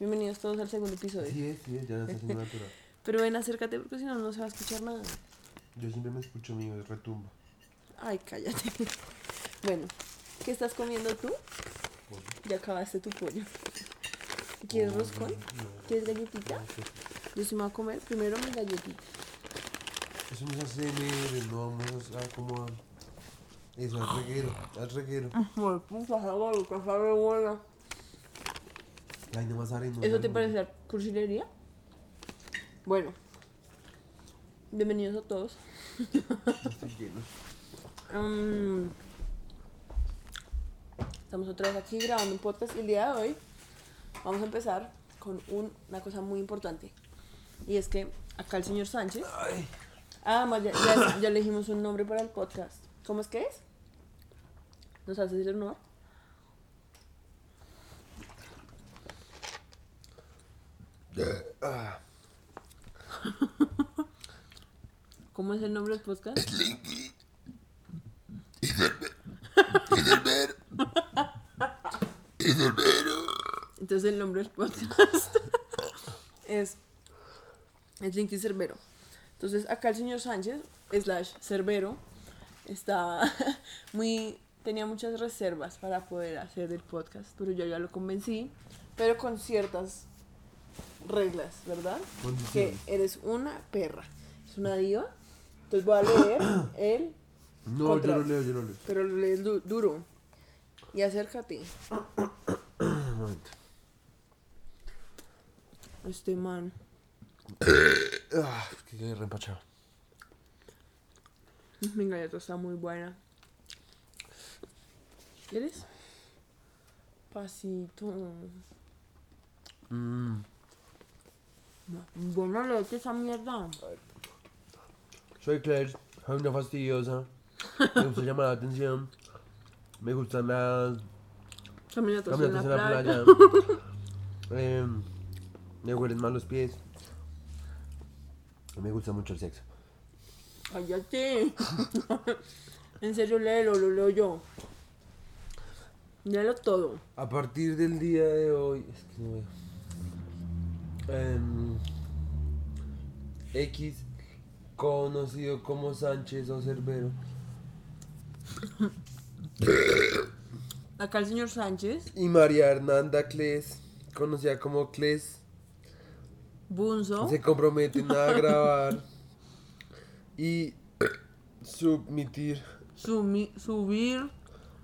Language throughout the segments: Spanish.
Bienvenidos todos al segundo episodio. Sí, es, sí, es, ya está haciendo natural. Pero ven, acércate porque si no, no se va a escuchar nada. Yo siempre me escucho mío, es retumba. Ay, cállate. Bueno, ¿qué estás comiendo tú? Pollo. Ya acabaste tu pollo. ¿Quieres Pollo, roscón? no, ¿Quieres galletita? no. Yo sí me voy a comer primero mi galletita. Eso no es ACMR, no vamos a como a... Eso, al reguero, al reguero. Bueno, puta, que sabe buena. Ay, no más arena. ¿Eso te parece cursilería? Bueno, bienvenidos a todos. Estoy lleno. Mm. Estamos otra vez aquí grabando un podcast y el día de hoy vamos a empezar con un- una cosa muy importante. Y es que acá el señor Sánchez. Ay, Ah, ya, ya, ya elegimos un nombre para el podcast. ¿Cómo es que es? ¿Nos hace decir el honor? ¿Cómo es el nombre del podcast? Entonces el nombre del podcast es, es Linky Cerbero. Entonces acá el señor Sánchez, slash Cerbero, está muy, tenía muchas reservas para poder hacer el podcast, pero yo ya lo convencí, pero con ciertas reglas, ¿verdad? Que eres una perra, es una diva. Entonces voy a leer el, No, yo lo leo, yo lo leo. pero lo lees du- duro. Y acércate. Un momento. Este man. Ah, que quedé reempachado. Mi galleta está muy buena. ¿Quieres? Pasito. Mm. Bueno, leche esa mierda. Soy Claire, soy una fastidiosa. Me gusta llamar la atención. Me gustan las Caminatas en la playa. Em, me huelen mal los pies. Me gusta mucho el sexo. Cállate. en serio, léelo, lo leo yo. Léelo todo. A partir del día de hoy. Es que no veo. X, conocido como Sánchez o Cerbero. Acá el señor Sánchez, Y María Hernanda Cles, conocida como Cles, Bunzo. se comprometen a grabar y submitir, sumi- subir.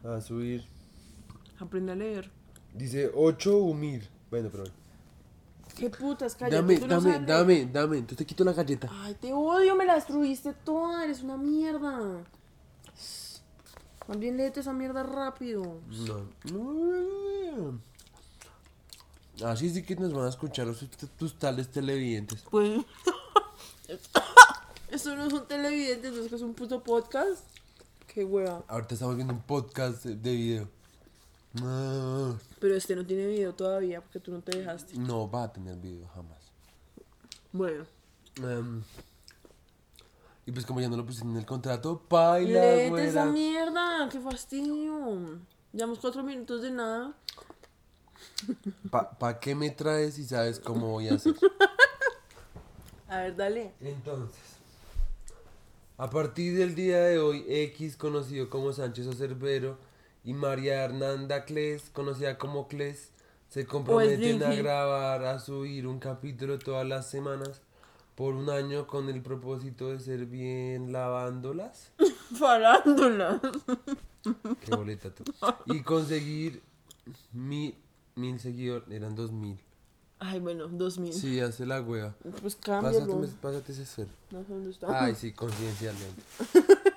a subir. Aprende a leer. Dice 8 humir. Bueno, pero. ¿Qué putas, cállate? Dame, tú no dame, dame, dame. Entonces te quito la galleta. Ay, te odio, me la destruiste toda, eres una mierda. Más bien léete esa mierda rápido. No. Así sí que nos van a escuchar los- tus tales televidentes. Pues. Esto no es un televidente, esto es que es un puto podcast. Qué hueva. Ahorita estamos viendo un podcast de video. No, Pero este no tiene video todavía porque tú no te dejaste. no va a tener video jamás. Bueno, Em, y pues como ya no lo pusiste en el contrato, baila, léete esa mierda, qué fastidio. Llevamos cuatro minutos de nada. ¿Pa, pa qué me traes si sabes cómo voy a hacer? A ver, dale. Entonces, a partir del día de hoy, X, conocido como Sánchez o Cerbero, y María Hernanda Cles, conocida como Cles, se comprometen a grabar, a subir un capítulo todas las semanas por un año con el propósito de ser bien lavándolas. Farándolas. Qué boleta tú. Y conseguir mil, mil seguidores, eran dos mil. Ay, bueno, dos mil. Sí, hace la hueva. Pues Pásate, cámbialo. pásate ese ser. No sé dónde está. Ay, sí, confidencialmente.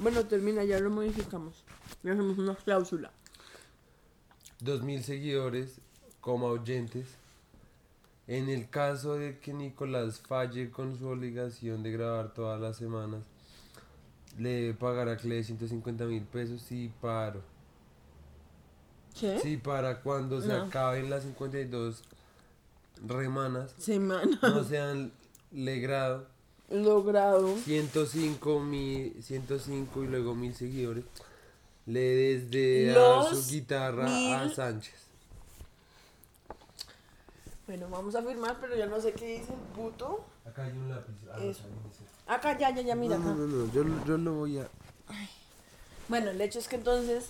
Bueno, termina, ya lo modificamos. Ya hacemos una cláusula. dos mil seguidores como oyentes. En el caso de que Nicolás falle con su obligación de grabar todas las semanas, le debe pagar a Cle 150 mil pesos y paro. ¿Qué? Sí, para cuando se acaben las 52 remanas, Semana. no se han legrado Logrado. 105, mil, 105 y luego mil seguidores, le desde a Los su guitarra a Sánchez. Bueno, vamos a firmar, pero ya no sé qué dice el puto. Acá hay un lápiz. Ah, Eso. Acá, ya, ya, ya, mira no, acá. no, no, no, yo, yo lo voy a. Bueno, el hecho es que entonces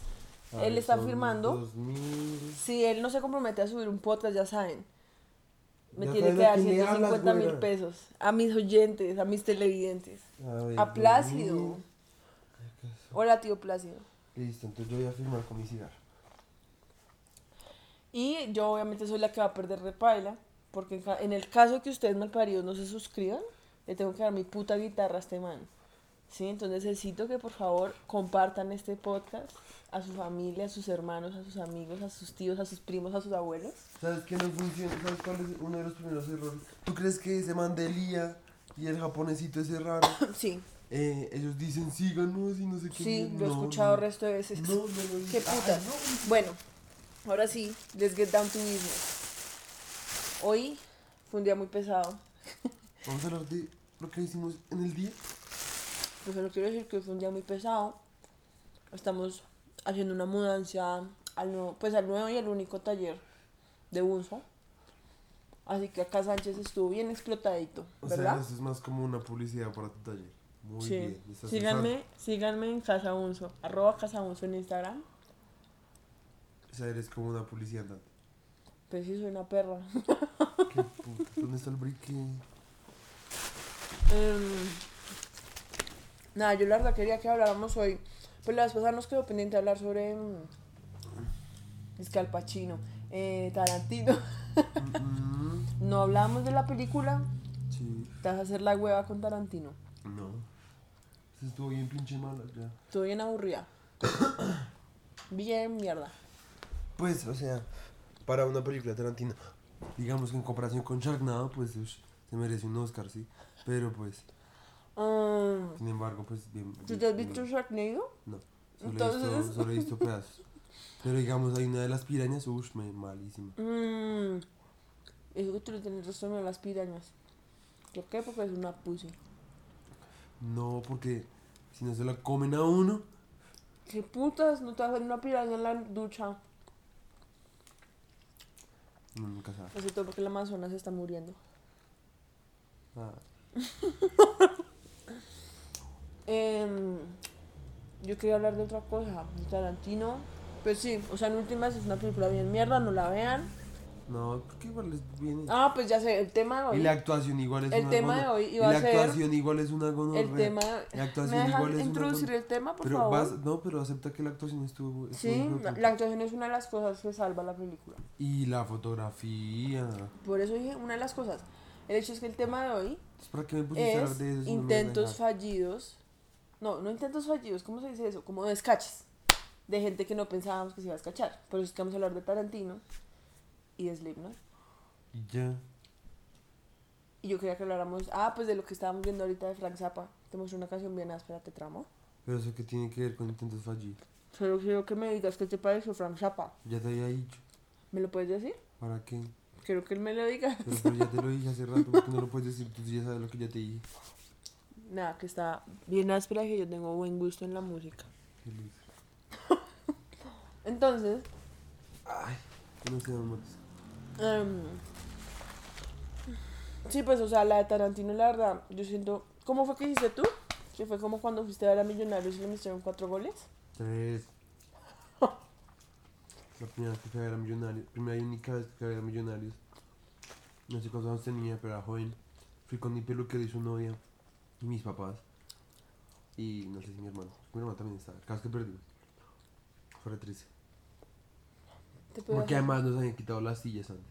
a él ver, está firmando. 2000. Si él no se compromete a subir un podcast, ya saben. Me Ya tiene que a dar quién le hablas, 150 mil pesos. A mis oyentes, a mis televidentes. A ver, A Plácido. 2000. Hola, tío Plácido. Listo, entonces yo voy a firmar con mi cigarro. Y yo obviamente soy la que va a perder repaila. Porque en el caso que ustedes malparidos no se suscriban, le tengo que dar mi puta guitarra a este man. ¿Sí? Entonces necesito que por favor compartan este podcast a su familia, a sus hermanos, a sus amigos, a sus tíos, a sus primos, a sus abuelos. ¿Sabes qué no funciona? ¿Sabes cuál es uno de los primeros errores? ¿Tú crees que ese man de Lía y el japonesito ese raro, Sí, eh, ellos dicen síganos y no sé qué? sí, mierda"? lo he No, escuchado no. resto de veces. No, Qué. Ah, Bueno, ahora sí, let's get down to business. Hoy fue un día muy pesado. Vamos a hablar de lo que hicimos en el día. Pues solo quiero decir que fue un día muy pesado. Estamos haciendo una mudanza al nuevo, pues al nuevo y al único taller de Bunzo. Así que acá Sánchez estuvo bien explotadito, O ¿verdad? sea, eso es más como una publicidad para tu taller. Muy sí. bien. Síganme, síganme en Casa Bunzo, arroba Casa Bunzo en Instagram. O sea, eres como una publicidad andante. Pues sí, soy una perra. Qué puta. ¿Dónde está el brique? Em, nada, yo la verdad quería que habláramos hoy. Pues la vez pasada nos quedó pendiente hablar sobre. mm, Es que Al Pacino, eh, Tarantino. Mm, No hablamos de la película. sí. Te vas a hacer la hueva con Tarantino. No. Eso estuvo bien pinche mala ya. Estoy bien aburrida. Bien mierda. Pues, o sea, para una película de Tarantino, digamos que en comparación con Sharknado, pues ush, se merece un Oscar, sí. Pero pues, Um, sin embargo, pues bien. ¿Tú bien- te has bien- visto Sharknado? No, solo, he visto, solo he visto pedazos. Pero digamos, hay una de las pirañas, uff, me malísima. Mmm. Eso que tú le tienes resto a las pirañas. ¿Por qué? Porque es una pussy. No, porque si no se la comen a uno, ¿Qué putas? No te vas a hacer una piraña en la ducha. no, nunca sabe. Así todo porque el Amazonas se está muriendo. Ah, Em, yo quería hablar de otra cosa. De Tarantino. Pues sí, o sea, en últimas es una película bien mierda, no la vean. No, porque igual les viene. Ah, pues ya sé, el tema de y hoy. la actuación igual es el una tema gono- de hoy y iba la a ser actuación igual es una gonorrea. El tema. La actuación ¿Me igual es una introducir gono- el tema, por Pero favor? vas, no, pero acepta que la actuación estuvo. estuvo Sí, la, la actuación es una de las cosas que salva la película. Y la fotografía. Por eso dije una de las cosas. El hecho es que el tema de hoy Es para que me pusiste a hablar es de eso. si no intentos dejas. fallidos. No, no intentos fallidos, ¿cómo se dice eso? Como descaches. De gente que no pensábamos que se iba a descachar. Por eso es que vamos a hablar de Tarantino y de Slipknot. Y ya. Y yo quería que habláramos, ah, pues de lo que estábamos viendo ahorita de Frank Zappa. Te mostré una canción bien áspera, te tramo. Pero eso que tiene que ver con intentos fallidos. Solo quiero que me digas qué te pareció Frank Zappa. Ya te había dicho. ¿Me lo puedes decir? ¿Para qué? Quiero que él me lo diga. Pero, pero ya te lo dije hace rato. porque no lo puedes decir? Tú ya sabes lo que ya te dije. Nada, que está bien áspera y que yo tengo buen gusto en la música. Qué lindo. Entonces, Ay, no sé, amor. Em, sí, pues, o sea, la de Tarantino, la verdad, yo siento. ¿Cómo fue que hiciste tú? Que fue como cuando fuiste a ver a Millonarios y le metieron cuatro goles. Tres. La primera vez que fui a ver a Millonarios. Primera y única vez que fui a ver a Millonarios. No sé cuántos años tenía, pero era joven. Fui con mi peluquero y su novia. Y mis papás. Y no sé si mi hermano. Mi hermano también estaba. Cada vez que perdimos. Fue re triste. Porque hacer- además nos habían quitado las sillas antes.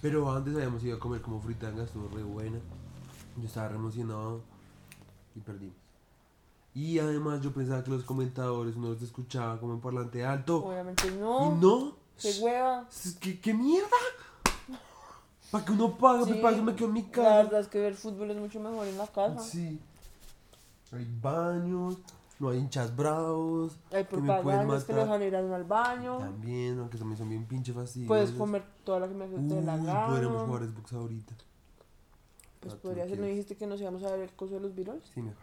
Pero antes habíamos ido a comer como fritanga, estuvo re buena. Yo estaba re emocionado y perdimos. Y además yo pensaba que los comentadores uno los escuchaba como en parlante alto. Obviamente no. Y no. ¡Qué hueva! ¿Qué, qué mierda? Para que uno pague, Sí, me pague, me quedo en mi La casa. verdad es que ver fútbol es mucho mejor en la casa. Sí. Hay baños, no hay hinchas bravos. Hay me propagandas que lo matar. dejan ir al baño. También, aunque también son bien pinche fastidiosos. Puedes comer toda la que me Uy, de la gana. podríamos jugar Xbox ahorita. Pues Ah, podría ser, ¿no dijiste que nos íbamos a ver el coso de los Beatles? Sí, mejor.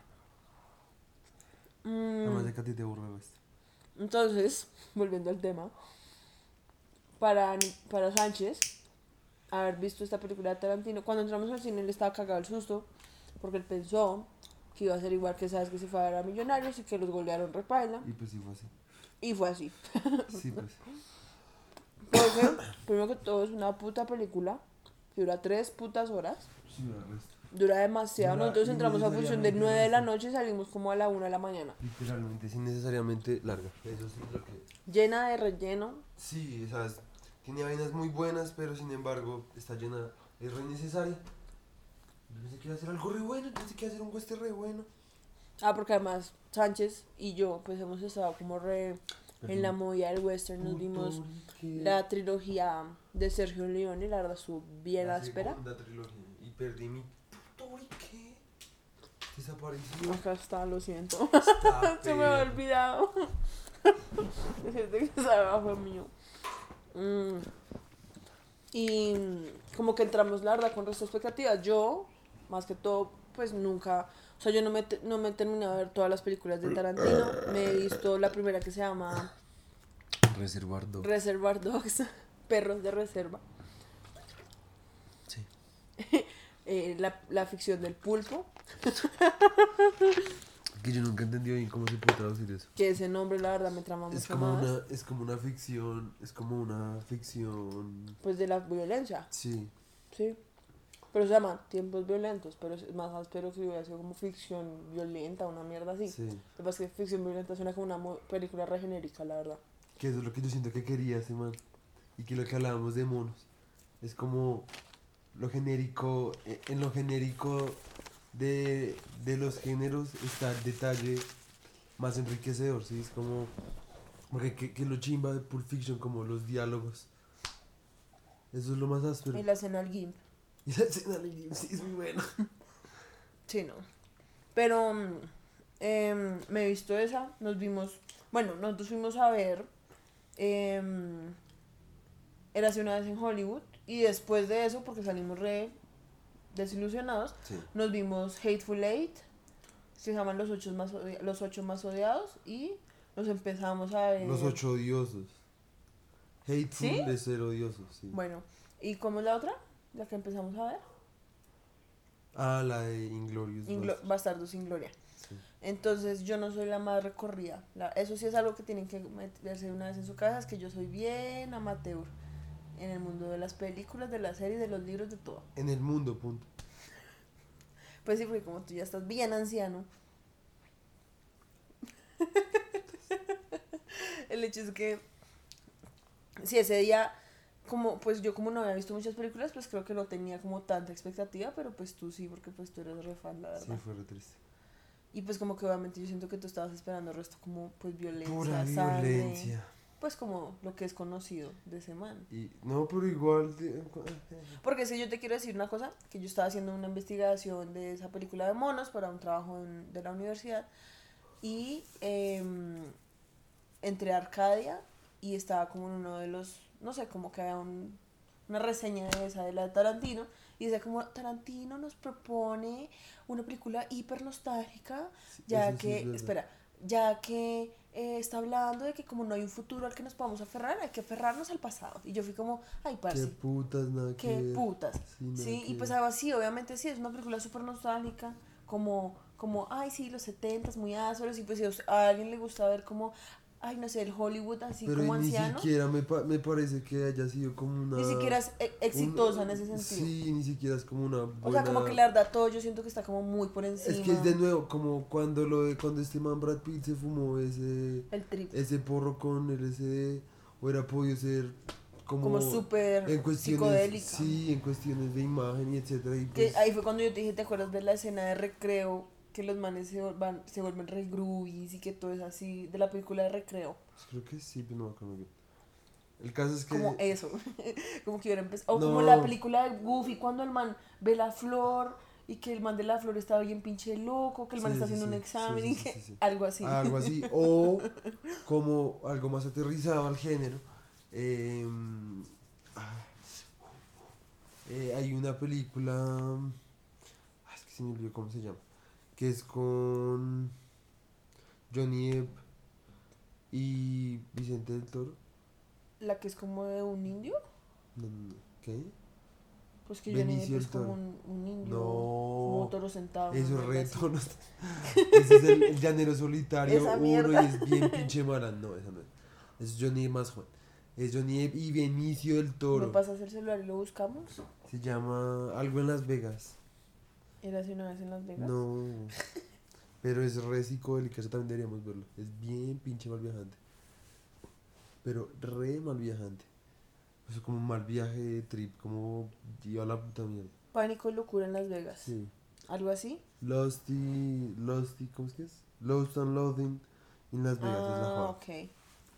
Mm, Además de que a ti te aburre esto. Entonces, volviendo al tema. para, para Sánchez haber visto esta película de Tarantino. Cuando entramos al cine él estaba cagado el susto porque él pensó que iba a ser igual que sabes que se fue a ver a Millonarios y que los golearon repaila. Y pues sí fue así. Y fue así. Sí, pues. Porque, primero que todo, es una puta película que dura tres putas horas. Sí. Dura demasiado. Dura Nosotros entramos a función de innecesariamente 9 de la noche y salimos como a la 1 de la mañana. Literalmente, sin necesariamente larga. Eso sí es lo que. Llena de relleno. Sí, o sea, es- tiene vainas muy buenas, pero sin embargo está llena, es re necesaria. Yo pensé que iba a hacer algo re bueno, pensé que iba a hacer un western re bueno. Ah, porque además Sánchez y yo pues hemos estado como re en la movida del western. Nos vimos la trilogía de Sergio Leone la verdad estuvo bien La áspera. trilogía. Y perdí mi Putorique. Desapareció. Acá está, lo siento. Está Se me había olvidado. Decirte que beba fue mío. Mm. Y como que entramos, la verdad, con de expectativas. Yo, más que todo, pues nunca. O sea, yo no me, no me he terminado de ver todas las películas de Tarantino. Me he visto la primera que se llama Reservar dos. Reservoir Dogs, Perros de Reserva. Sí. Eh, la, la ficción del pulpo, Que yo nunca entendí bien cómo se puede traducir eso. que ese nombre, la verdad, me trama mucho Es como más. una, es como una ficción, es como una ficción. Pues de la violencia. Sí. Sí. Pero se llama Tiempos Violentos, pero es más áspero que hubiera sido como ficción violenta, una mierda así. Sí. Lo que pasa es que ficción violenta suena como una película re genérica, la verdad. Que eso es lo que yo siento que quería ese man. Y que lo que hablábamos de monos. Es como lo genérico, eh, en lo genérico de, de los géneros está el detalle más enriquecedor, ¿sí? Es como, porque que, que lo chimba de Pulp Fiction, como los diálogos. Eso es lo más áspero. Y la escena al GIMP. Y la escena del Gimp, sí es muy buena. Sí, no. Pero mm, em, me he visto esa, nos vimos, bueno, nosotros fuimos a ver em, Érase una vez en Hollywood y después de eso, porque salimos re desilusionados, Sí. nos vimos Hateful Eight, se llaman los ocho más, los ocho más odiados y nos empezamos a ver... Los ocho odiosos. Hateful ¿Sí? de ser odiosos, sí. Bueno, ¿y cómo es la otra? La que empezamos a ver. Ah, la de Inglorious. Inglo-. Bastardo sin gloria. Sí. Entonces yo no soy la más recorrida. La- eso sí es algo que tienen que meterse una vez en su casa, es que yo soy bien amateur en el mundo de las películas, de las series, de los libros, de todo. En el mundo, punto. Pues sí, porque como tú ya estás bien anciano. el hecho es que si ese día, como pues yo como no había visto muchas películas, pues creo que no tenía como tanta expectativa, pero pues tú sí, porque pues tú eres re fan, la Sí, verdad. fue re triste. Y pues como que obviamente yo siento que tú estabas esperando el resto como pues violencia, Pura sangre, violencia. pues como lo que es conocido de ese man. Y, no, pero igual. de- Porque si yo te quiero decir una cosa, que yo estaba haciendo una investigación de esa película de monos para un trabajo en- de la universidad y em, entré a Arcadia y estaba como en uno de los, no sé, como que había un- una reseña de esa de la de Tarantino y decía como Tarantino nos propone una película hiper nostálgica ya sí que, es espera, ya que eh, está hablando de que como no hay un futuro al que nos podamos aferrar, hay que aferrarnos al pasado. Y yo fui como, ay, Qué parce, putas, nada que qué ver. putas. Sí, Sí, que y pues algo así, obviamente sí, es una película súper nostálgica, como, como, ay, sí, los 70 muy ásperos, y pues si a alguien le gusta ver como, ay, no sé, el Hollywood así Pero como ni anciano, siquiera me, pa- me parece que haya sido como una. ni siquiera es e- exitosa un- en ese sentido. Sí, ni siquiera es como una. o sea, como que la verdad todo yo siento que está como muy por encima. Es que es de nuevo, como cuando lo de, cuando este man Brad Pitt se fumó ese, el trip, ese porro con el SD, hubiera podido ser como, como súper psicodélica. sí, en cuestiones de imagen y etcétera. Y Que pues, ahí fue cuando yo te dije, ¿te acuerdas de la escena de recreo? Que los manes se, van, se vuelven re groovies y que todo es así, de la película de recreo. pues creo que sí, pero no me acuerdo bien. El caso es que como eso, como que hubiera empezado, o como la película de Goofy cuando el man ve la flor y que el man de la flor está bien pinche loco, que el man Sí, está sí, haciendo sí, un examen y que algo así. algo así, o como algo más aterrizado al género. eh, ah, eh, hay una película, ah, es que se me olvidó cómo se llama, que es con Johnny Depp y Vicente del Toro. La que es como de un indio. No, no, no. ¿Qué? Pues que Johnny Depp es como un, un indio. No. Como un toro sentado. Eso es re tono. Ese es el, el llanero solitario Esa uno y es bien pinche mala. No, esa no es. Es Johnny Depp más Juan. Es Johnny Depp y Benicio del ¿Me Toro. pasas el celular y lo buscamos? Se llama algo en Las Vegas. Era hace una vez en Las Vegas. No. Pero es re psicodélica, eso también deberíamos verlo. Es bien pinche mal viajante. Pero re mal viajante. O sea, como un mal viaje de trip, como lleva la puta mierda. Pánico y locura en Las Vegas. Sí. ¿Algo así? Lost y. Lost y. ¿Cómo es que es? Lost and Loathing en Las Vegas es la ah, joda. ok.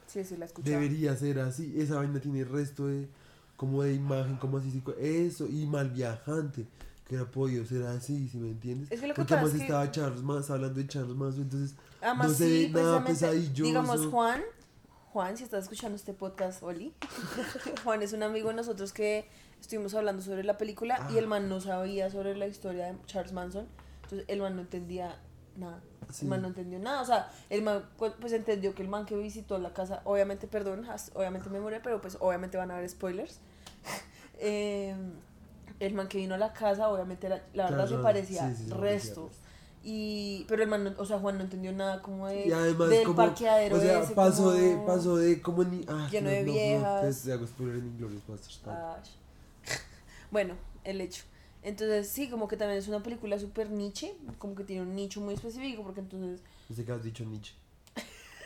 Sí, sí, la escuché. Debería ser así. Esa vaina tiene resto de. Como de imagen, como así. Eso, y mal viajante. Que hubiera podido ser así, si me entiendes? Es que lo que Porque pasa además es que- estaba Charles Manson, hablando de Charles Manson, entonces. Además, no se sí, ve nada pesadilloso. digamos, Juan, Juan, si estás escuchando este podcast, Oli, Juan es un amigo de nosotros que estuvimos hablando sobre la película y Ah. el man no sabía sobre la historia de Charles Manson, entonces el man no entendía nada. Sí. El man no entendió nada, o sea, el man pues, pues, entendió que el man que visitó la casa, obviamente, perdón, has- obviamente me morí, pero pues obviamente van a haber spoilers. Eh, el man que vino a la casa, obviamente, era- la verdad Charles se parecía sí, sí, resto. Y, pero el man, no- o sea, Juan no entendió nada como de, Y además, del como. parqueadero o sea, ese, pasó como- de. Pasó de. Como ni. Ah, lleno no, de no, no, viejas. pues, en. Ay. Bueno, el hecho. Entonces, sí, como que también es una película súper niche, como que tiene un nicho muy específico, porque entonces, Pensé que has dicho Nietzsche.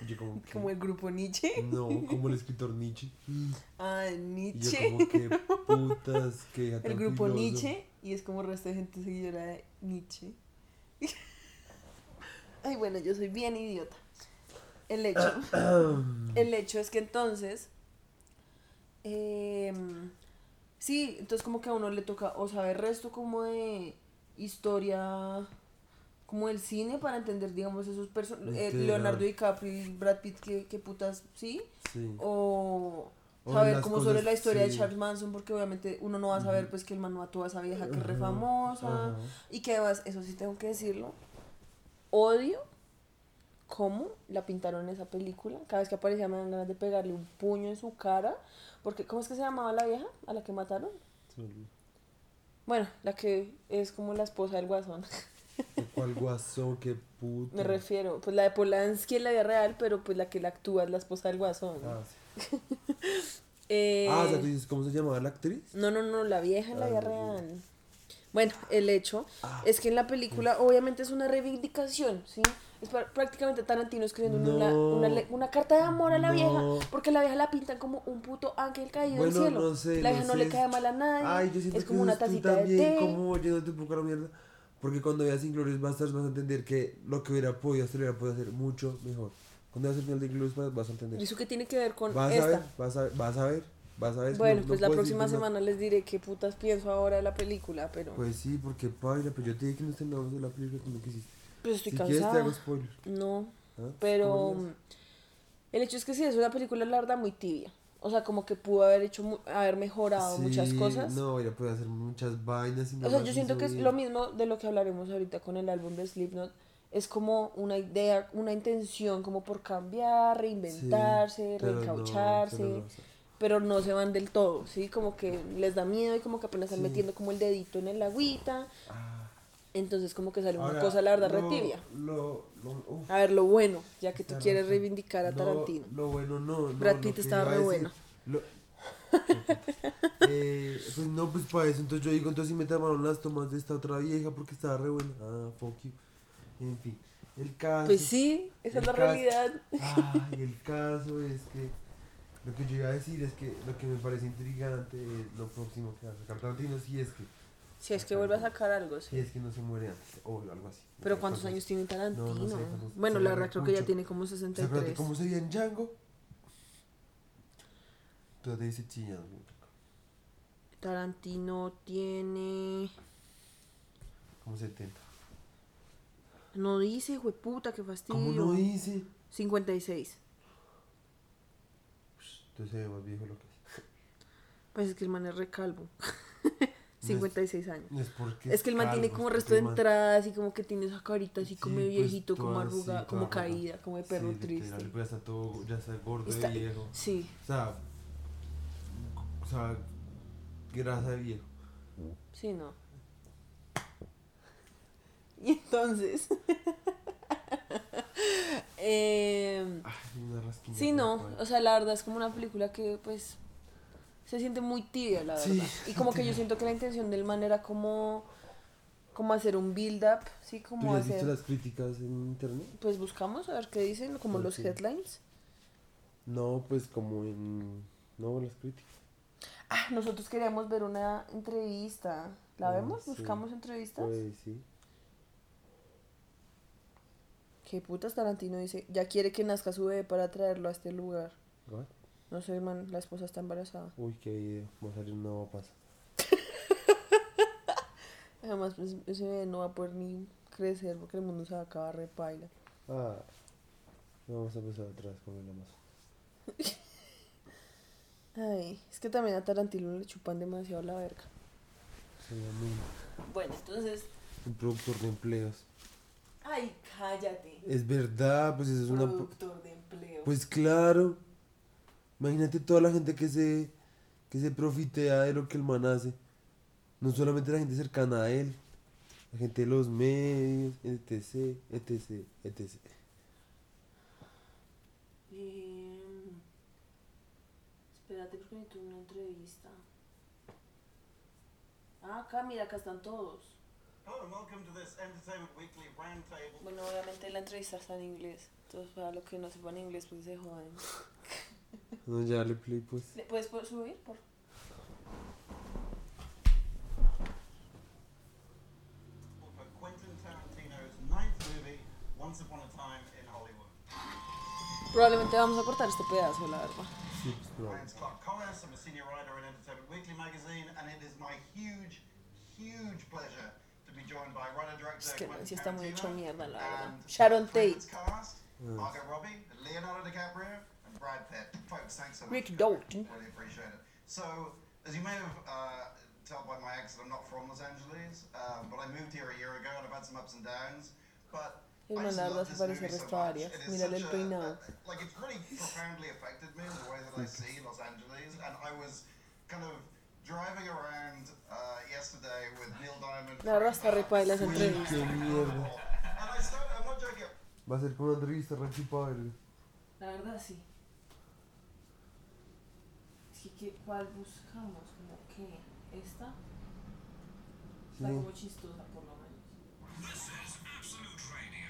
Yo como. que- como el grupo Nietzsche. No, como el escritor Nietzsche. Ah, Y yo Nietzsche. como que putas, que El grupo filoso. Nietzsche, y es como el resto de gente seguidora de Nietzsche. Ay, bueno, yo soy bien idiota. El hecho. el hecho es que entonces. em, sí, entonces como que a uno le toca o saber resto como de historia. Como del cine para entender, digamos, esos personajes. Literal. Leonardo DiCaprio y Brad Pitt, que, que putas, sí. Sí. O saber las como sobre cosas, la historia de. Charles Manson, porque obviamente uno no va a saber pues que el man mató a esa vieja que es re famosa. Y que además, eso sí tengo que decirlo, odio cómo la pintaron en esa película. Cada vez que aparecía me dan ganas de pegarle un puño en su cara. Porque, ¿cómo es que se llamaba la vieja a la que mataron? Bueno, la que es como la esposa del guasón. ¿De ¿Cuál guasón? Qué puto. Me refiero, pues la de Polanski en la vida real, pero pues la que la actúa es la esposa del guasón. Ah, sí. Eh, Ah, o sea, tú dices, ¿cómo se llamaba la actriz? No, no, no, la vieja en la Ah, vida real. Bueno, el hecho Ah. es que en la película obviamente es una reivindicación, ¿sí? Es prácticamente Tarantino escribiendo una, No. una, le- una carta de amor a la No. vieja, porque la vieja la pintan como un puto ángel caído Bueno, del cielo. no sé, la no vieja no, sé. le cae mal a nadie, Ay, yo siento es que como una es tú tacita de té. como yéndote un poco a la mierda. Porque cuando veas Inglourious Basterds vas a entender que lo que hubiera podido hacer, hubiera podido hacer mucho mejor. Cuando veas el final de Inglourious Basterds vas a entender. ¿Y eso qué tiene que ver con Vas a ver, vas a ver, vas a ver, vas a ver. bueno, no- pues no la próxima que semana les diré qué putas pienso ahora de la película, pero pues, Pues sí, porque paila, pero yo te dije que no estrenamos de la película, tú no quisiste. pues estoy si quieres te cansada. hago spoiler. No, ¿ah? Pero el hecho es que sí, es una película la verdad muy tibia. O sea, como que pudo haber hecho, haber mejorado muchas cosas. No, ella puede hacer muchas vainas y o sea, yo siento que es lo mismo de lo que hablaremos ahorita con el álbum de Slipknot. Es como una idea, una intención como por cambiar, reinventarse, reencaucharse. pero no, pero se van del todo, ¿sí? Como que les da miedo y como que apenas están Sí. metiendo como el dedito en el agüita. ah. Entonces como que sale una Ahora, cosa, la verdad, re lo- tibia. Lo, lo, uf, A ver, lo bueno, ya que tú quieres reivindicar a No, Tarantino. Lo bueno no. no, Brad Pitt estaba re bueno. eh, pues no, pues para eso. Entonces yo digo, entonces si me tomaron las tomas de esta otra vieja porque estaba re buena. Ah, fuck you. En fin, el caso. Pues sí, esa es la caso- realidad. Ay, el caso es que. Lo que yo iba a decir es que lo que me parece intrigante es lo próximo que va a sacar Tarantino si es que. Si es que vuelve a sacar algo, sí. Si es que no se muere antes o algo así. Pero sea, ¿cuántos años tiene Tarantino? No, no sé, bueno, la ve verdad creo que ya tiene como O sea, acuérdate 63. cómo se veía en Django. Tú te dices chillando. Tarantino tiene... Como 70. No dice, puta, qué fastidio. ¿Cómo no dice? 56. Entonces se ve más viejo lo que es. Pues es que el man es recalvo. 56 años. Es porque. Es que el man tiene calvo, como es resto de entradas y como que tiene esa carita así Sí, como pues, viejito, como así, arrugada, como caída, como de perro Sí, literal, triste. pues ya está todo, ya está gordo Está- de viejo. Sí, O sea, sea, grasa de viejo. Sí, no. Y entonces. em, Ay, una sí, no. O sea, la verdad es como una película que, pues. Se siente muy tibia, la Sí, verdad. y como que yo siento que la intención del man era como. Como hacer un build-up, ¿sí? ¿Tú Como ya has visto hacer. las críticas en internet? Pues buscamos a ver qué dicen, como los headlines. No, pues como en... No, las críticas. Ah, nosotros queríamos ver una entrevista. ¿La Ah, vemos? sí. ¿Buscamos entrevistas? Pues sí. ¿Qué putas Tarantino dice? Ya quiere que nazca su bebé para traerlo a este lugar. What? No sé, man, la esposa está embarazada. Uy, qué video. Va a salir una nueva pasa. Además, pues, ese bebé no va a poder ni crecer porque el mundo se va a acabar repaila. Ah. Vamos a empezar otra vez con el Amazon. Ay, es que también a Tarantino le chupan demasiado la verga. Sería muy- Bueno, entonces... Un productor de empleos. Ay, cállate. Es verdad, pues eso es una... Productor de empleo. Pues claro. Imagínate toda la gente que se, que se profitea de lo que el man hace. No solamente la gente cercana a él, la gente de los medios, etc, etc, etc. Em, espérate porque necesito una entrevista. Ah, acá, mira, acá están todos. Hello and welcome to this Entertainment Weekly roundtable. Bueno, obviamente la entrevista está en inglés. Entonces, para los que no sepan inglés, pues se joden. No, ya le play pues. ¿Le ¿Puedes subir? Por... Probablemente vamos a cortar este pedazo, la verdad. Sí, pues claro. I'm a senior writer in Entertainment Weekly magazine, and it is my huge, huge pleasure to be joined by writer-director Es que Quentin sí está muy hecho Tarantino mierda, la verdad. Sharon Tate. cast, Margot Robbie, Leonardo DiCaprio, and Brad Pitt. Folks, thanks so much. Rick Dalton. Really appreciate it. So, as you may have uh, tell by my accent, I'm not from Los Angeles, um, but I moved here a year ago and I've had some ups and downs. But El I just Leonardo love se this parece movie al so resto much. It is such a- peinado. a- like it's really profoundly affected me in the way that I see Los Angeles, and I was kind of driving around uh, yesterday with Neil Diamond. La verdad está re paila esa Uy, qué mierda. And I started, I'm not joking. Va a ser como una entrevista re padre. La verdad sí. Es que, ¿cuál buscamos? ¿Como qué? ¿Esta? Está Sí. como chistosa por lo menos. This is Absolute Radio.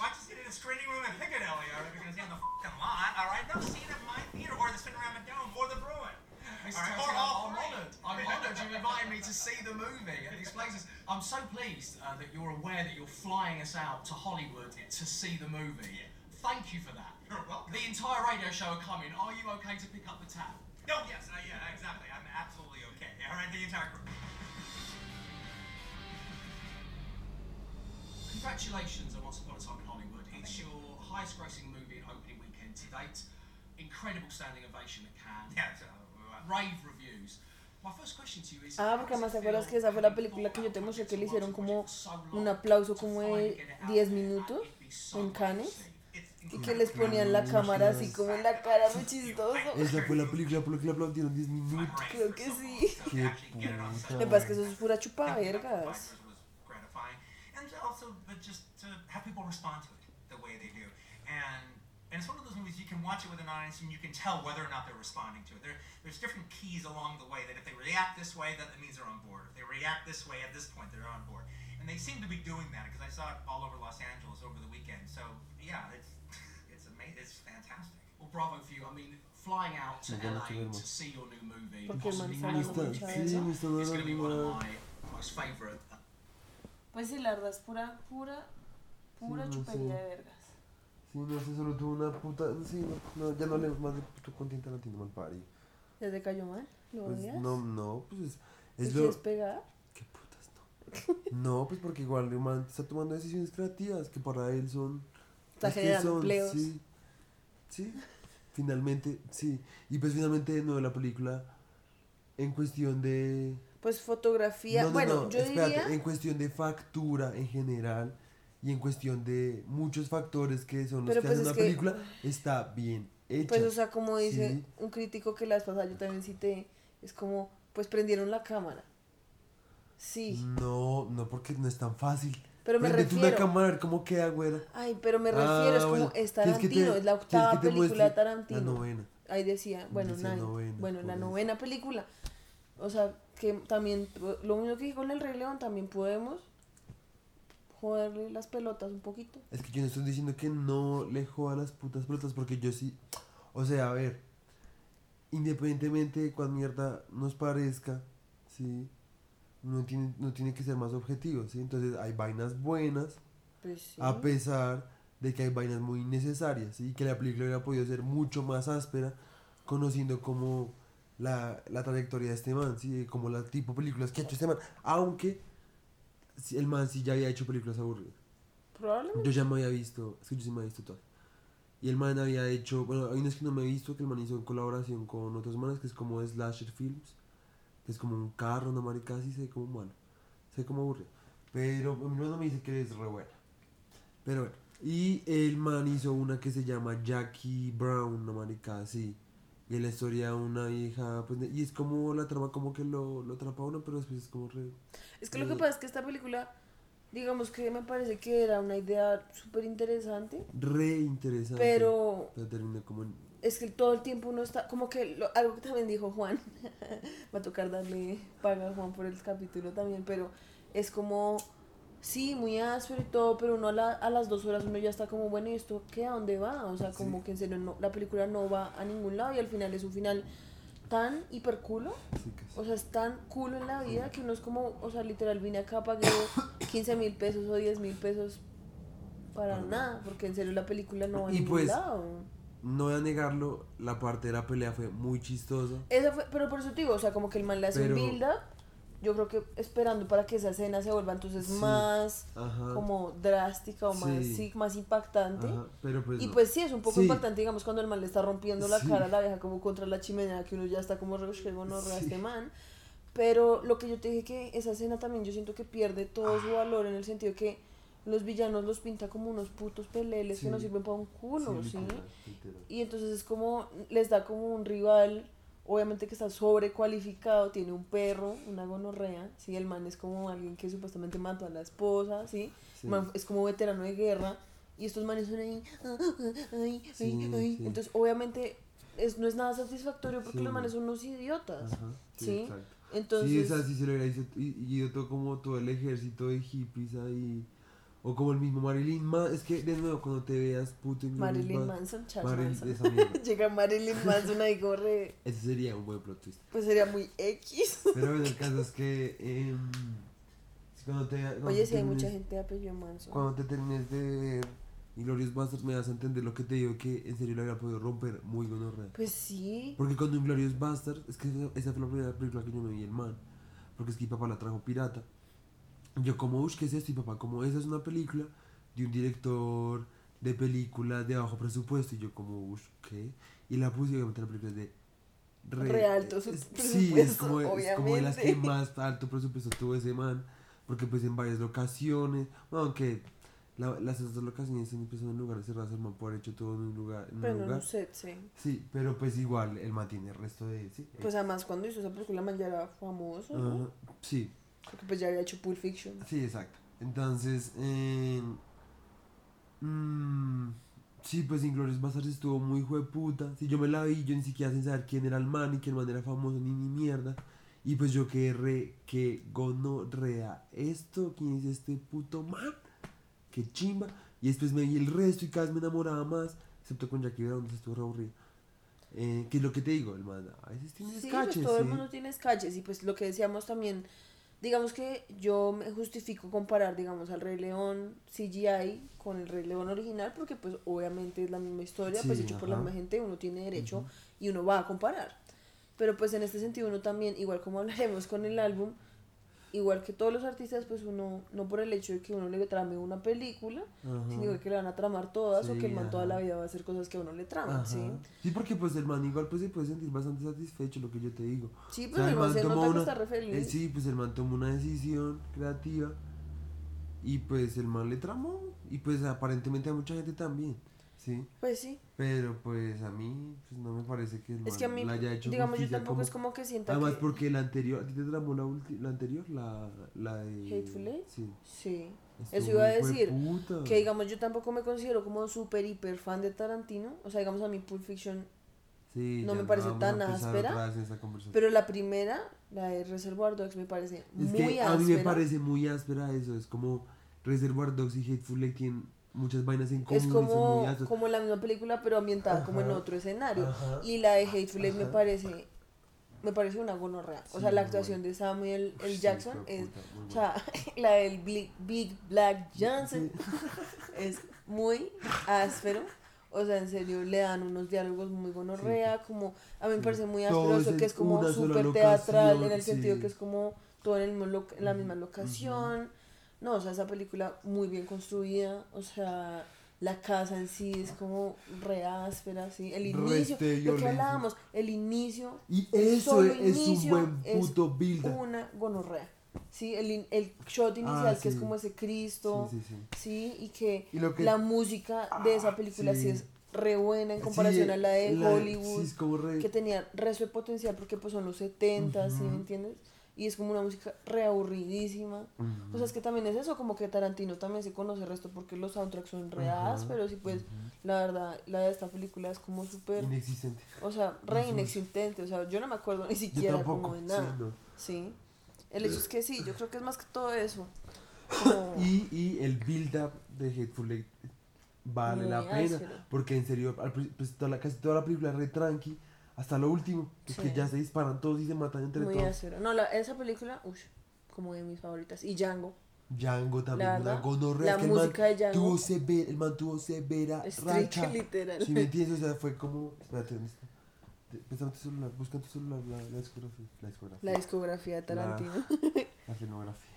Why don't you sit in a screening room in Piccadilly, or if you're gonna see on the fucking lot, all right? No, see it at my theater, or the Cinerama Dome, or the Bruin. Mr. All right, Toski, or all I'm honoured. I'm honoured you've invited me to see the movie at these places. I'm so pleased uh, that you're aware that you're flying us out to Hollywood to see the movie. Thank you for that. You're welcome. The entire radio show are coming. Are you okay to pick up the tab? Oh, yes, uh, yeah, exactly. I'm absolutely okay. All right, the entire group. Congratulations on Once Upon a Time in Hollywood. It's your highest grossing movie in opening weekend to date. Incredible standing ovation at Cannes. Yeah, so, uh, Rave reviews. My first question to you is Ah, porque además te acuerdas que esa fue la película que yo te mostré que le hicieron como un aplauso como de 10 minutos en Cannes y que les ponían la cámara así como en la cara, muy chistoso. Esa fue la película por la que le aplaudieron 10 minutos. Creo que sí. Qué Lo que pasa es que eso es pura chupa vergas. was gratifying, and also, but just to have people respond to it the way they do, and and it's one of those movies you can watch it with an audience and you can tell whether or not they're responding to it. There, there's different keys along the way that if they react this way, that means they're on board. If they react this way at this point, they're on board, and they seem to be doing that because I saw it all over Los Angeles over the weekend. So yeah, it's it's. It's fantastic. Well, bravo for you. I mean, flying out to LA to see your new movie, possibly está now hablando your mucha Sí, verga. me está is going to be one dando of my most favourite. Pues sí, la verdad es pura, pura, pura Sí, no chupería sé. de vergas. Sí, no sé, solo tuvo una puta... Sí, no, no ya no hablemos más de puto Quentin Tarantino mal pari. ¿Ya te cayó mal? ¿Lo Pues odias? no, no, pues es, ¿Te es lo... quieres pegar? ¿Qué putas no? No, pues porque igual el man está tomando decisiones creativas que para él son... Está que generando empleos. Sí, sí, finalmente, sí. Y pues finalmente de nuevo la película en cuestión de... Pues fotografía. No, no, bueno, no, yo espérate, diría. en cuestión de factura en general y en cuestión de muchos factores que son los Pero que pues hacen una que- película, está bien hecha. Pues, o sea, como dice Sí. un crítico que la vez pasada yo también cité, Es como, pues prendieron la cámara. Sí. No, no, porque no es tan fácil. Pero me Préndete una refiero- cámara a ver cómo queda, güera. Ay, pero me Ah, refiero, es como, es ¿Quieres que te- Tarantino, es la octava película de Tarantino. La novena. Ahí decía, bueno, Dice nine. novena, bueno, la eso. novena película. O sea, que también, lo mismo que dije con el Rey León, también podemos joderle las pelotas un poquito. Es que yo no estoy diciendo que no le joda las putas pelotas, porque yo sí. O sea, a ver. Independientemente de cuán mierda nos parezca, ¿sí? No tiene, no tiene que ser más objetivo, ¿sí? Entonces hay vainas buenas, Pues sí. a pesar de que hay vainas muy innecesarias, ¿sí? Que la película hubiera podido ser mucho más áspera, conociendo como la, la trayectoria de este man, ¿sí? Como la tipo de películas que ha hecho este man. Aunque el man sí ya había hecho películas aburridas. Probablemente. Yo ya me había visto, es que yo sí me había visto todas. Y el man había hecho, bueno, hay unas que no me he visto, que el man hizo en colaboración con otros manes, que es como Slasher Films, es como un carro, una marica así, se ve como malo, se ve como aburrido. Pero a mí no me dice que es re buena. Pero bueno, y el man hizo una que se llama Jackie Brown, una marica así. Y la historia de una hija, pues, y es como la trama como que lo, lo atrapa a uno, pero después es como re... Es que lo que pasa es que esta película, digamos que me parece que era una idea súper interesante, re interesante. pero Pero termina como en... es que todo el tiempo uno está, como que lo- algo que también dijo Juan, va a tocar darle paga a Juan por el capítulo también, pero es como, sí, muy áspero y todo, pero uno a, la- a las dos horas uno ya está como, bueno, ¿y esto qué? ¿A dónde va? O sea, como que en serio no, la película no va a ningún lado y al final es un final tan hiperculo, Sí, o sea, es tan culo en la vida que uno es como, o sea, literal vine acá, pagué 15 mil pesos o 10 mil pesos para Para nada, porque en serio la película no va a Y ningún pues, lado. No voy a negarlo, la parte de la pelea fue muy chistosa. Esa fue, pero por eso te digo, o sea, como que el man le hace Pero- un build up, yo creo que esperando para que esa escena se vuelva entonces Sí. más Ajá. como drástica o más, Sí. más impactante. Ajá, pero pues Y no. pues sí, es un poco impactante, digamos, cuando el man le está rompiendo la cara a la vieja como contra la chimenea, que uno ya está como bueno, Sí. este man. Pero lo que yo te dije que esa escena también yo siento que pierde todo su valor en el sentido que los villanos los pinta como unos putos peleles que no sirven para un culo, ¿sí? literal, literal. Y entonces es como, les da como un rival, obviamente que está sobrecualificado, tiene un perro, una gonorrea, ¿sí? El man es como alguien que supuestamente mató a la esposa, ¿sí? Sí. El man es como veterano de guerra, y estos manes son ahí, "Ah, ay, ay, Sí, ay". sí. Entonces, obviamente, es, no es nada satisfactorio porque los manes son unos idiotas, Ajá, sí, exacto. Entonces, sí, esa sí se lo hubiera y, y yo todo como todo el ejército de hippies ahí. O como el mismo Marilyn Manson. Es que de nuevo, cuando te veas puto en Marilyn Manson, Charles Marilyn, Manson. esa mierda. Llega Marilyn Manson ahí corre, Ese sería un buen plot twist. pues sería muy X. Pero bueno, el caso es que. em, cuando te, cuando Oye, te sí hay mucha gente de apellido Manson. Cuando te termines de ver Inglorious Bastards, me vas a entender lo que te digo: que en serio lo había podido romper muy gonorrea. Pues sí. Porque cuando Inglorious Bastards, es que esa- esa fue la primera película que yo me vi el man. Porque es que mi papá la trajo pirata. Yo como, uff, ¿qué es esto? Y papá, como esa es una película de un director de películas de bajo presupuesto. Y yo como, uff, ¿qué? Y la puse y obviamente la película es de... Re alto es- Sí, es como, es como de las que obviamente. más alto presupuesto tuvo ese man. Porque pues en varias locaciones, bueno, aunque la- las otras locaciones siempre son en lugares cerrados, el man por haber hecho todo en un lugar. En un Pero no lugar. sé, sí. Sí, pero pues igual el man tiene el resto de... Sí, Pues además cuando hizo esa película man ya era famoso, ¿no? Sí, Porque pues ya había hecho Pulp Fiction. sí, exacto. Entonces, eh, mm, sí, pues Inglorious Bastards estuvo muy jueputa. Si yo me la vi, yo ni siquiera sin saber quién era el man y que el man era famoso ni ni mierda. Y pues yo que re, que gonorrea esto, ¿quién es este puto man? Qué chimba. Y después me vi el resto y cada vez me enamoraba más, excepto con Jackie Brown, donde estuvo re aburrido. Eh, que es lo que te digo, el man a veces tiene Sí, escaches, pues todo el mundo tiene escaches y pues lo que decíamos también, digamos que yo me justifico comparar, digamos, al Rey León CGI con el Rey León original porque pues obviamente es la misma historia, pues Sí, hecho por la misma gente, uno tiene derecho y uno va a comparar. Pero pues en este sentido uno también, igual como hablaremos con el álbum, igual que todos los artistas, pues uno, no por el hecho de que uno le trame una película, Ajá. sino que le van a tramar todas o que el man toda la vida va a hacer cosas que a uno le traman, Ajá. ¿sí? Sí, porque pues el man igual pues se puede sentir bastante satisfecho, lo que yo te digo. Sí, O pues sea, el man se nota que una- está re feliz. eh, sí, pues el man tomó una decisión creativa y pues el man le tramó y pues aparentemente a mucha gente también. Sí, Pues sí. pero pues a mí pues, no me parece que el Es que a mí, la haya hecho digamos, yo tampoco como- es como que sienta Además que... porque la anterior, ¿a ti te tramó la, ulti- la anterior? La, la de... ¿Hateful Eight? Sí. Sí. Estuvo Eso iba a decir. puta. Que digamos, yo tampoco me considero como súper, hiper fan de Tarantino. O sea, digamos, a mí Pulp Fiction... Sí, no me parece tan áspera. Pero la primera, la de Reservoir Dogs, me parece Es muy que a áspera. mí me parece muy áspera eso. Es como Reservoir Dogs y Hateful Eight tienen muchas vainas en común. Es como, muy como la misma película, pero ambientada como en otro escenario. ajá, y la de Hateful Eight me parece me parece una gonorrea. O sea, la actuación de Samuel Uy, L. sí, Jackson es... puta, O sea, la del Big, Big Black Johnson es muy áspero. O sea, en serio, le dan unos diálogos muy gonorrea, como... A mí me parece muy en que es como súper teatral, en el sentido que es como todo en, el en la misma locación. No, o sea, esa película muy bien construida, o sea, la casa en sí es como re áspera, ¿sí? El inicio, Reste lo que hablábamos, el inicio, Y el eso es, un buen es puto build. una gonorrea, ¿sí? El, in- el shot inicial Ah, que es como ese Cristo, Sí, sí, sí. ¿sí? Y que, Y lo que- la música de esa película sí, es re buena en comparación Sí, a la de la- Hollywood sí, re- que tenía resto de potencial porque pues son los 70, ¿sí me entiendes? Y es como una música reaburridísima. O sea, es que también es eso, como que Tarantino también se conoce el resto porque los soundtracks son re ásperos y pues la verdad, la de esta película es como súper, Inexistente. o sea, re inexistente, o sea, yo no me acuerdo ni siquiera como de sí, nada. no. Sí. El hecho es que sí, yo creo que es más que todo eso. Como- Y, y el build up de Hateful Eight vale Muy la pena. áspero. Porque en serio, pues, toda la- casi toda la película es re tranqui. Hasta lo último, Sí. que ya se disparan todos y se matan entre muy todos. No, la, esa película, uff, como de mis favoritas. Y Django. Django también, La una gonorrea. la que el man música de Django- Tuvo sever- el man tuvo severa Strict, racha. literal. ¿Sí me entiendes? O sea, fue como. Espérate, Préstame tu celular, busca en tu celular la, la discografía. La discografía. La discografía de Tarantino. La filmografía.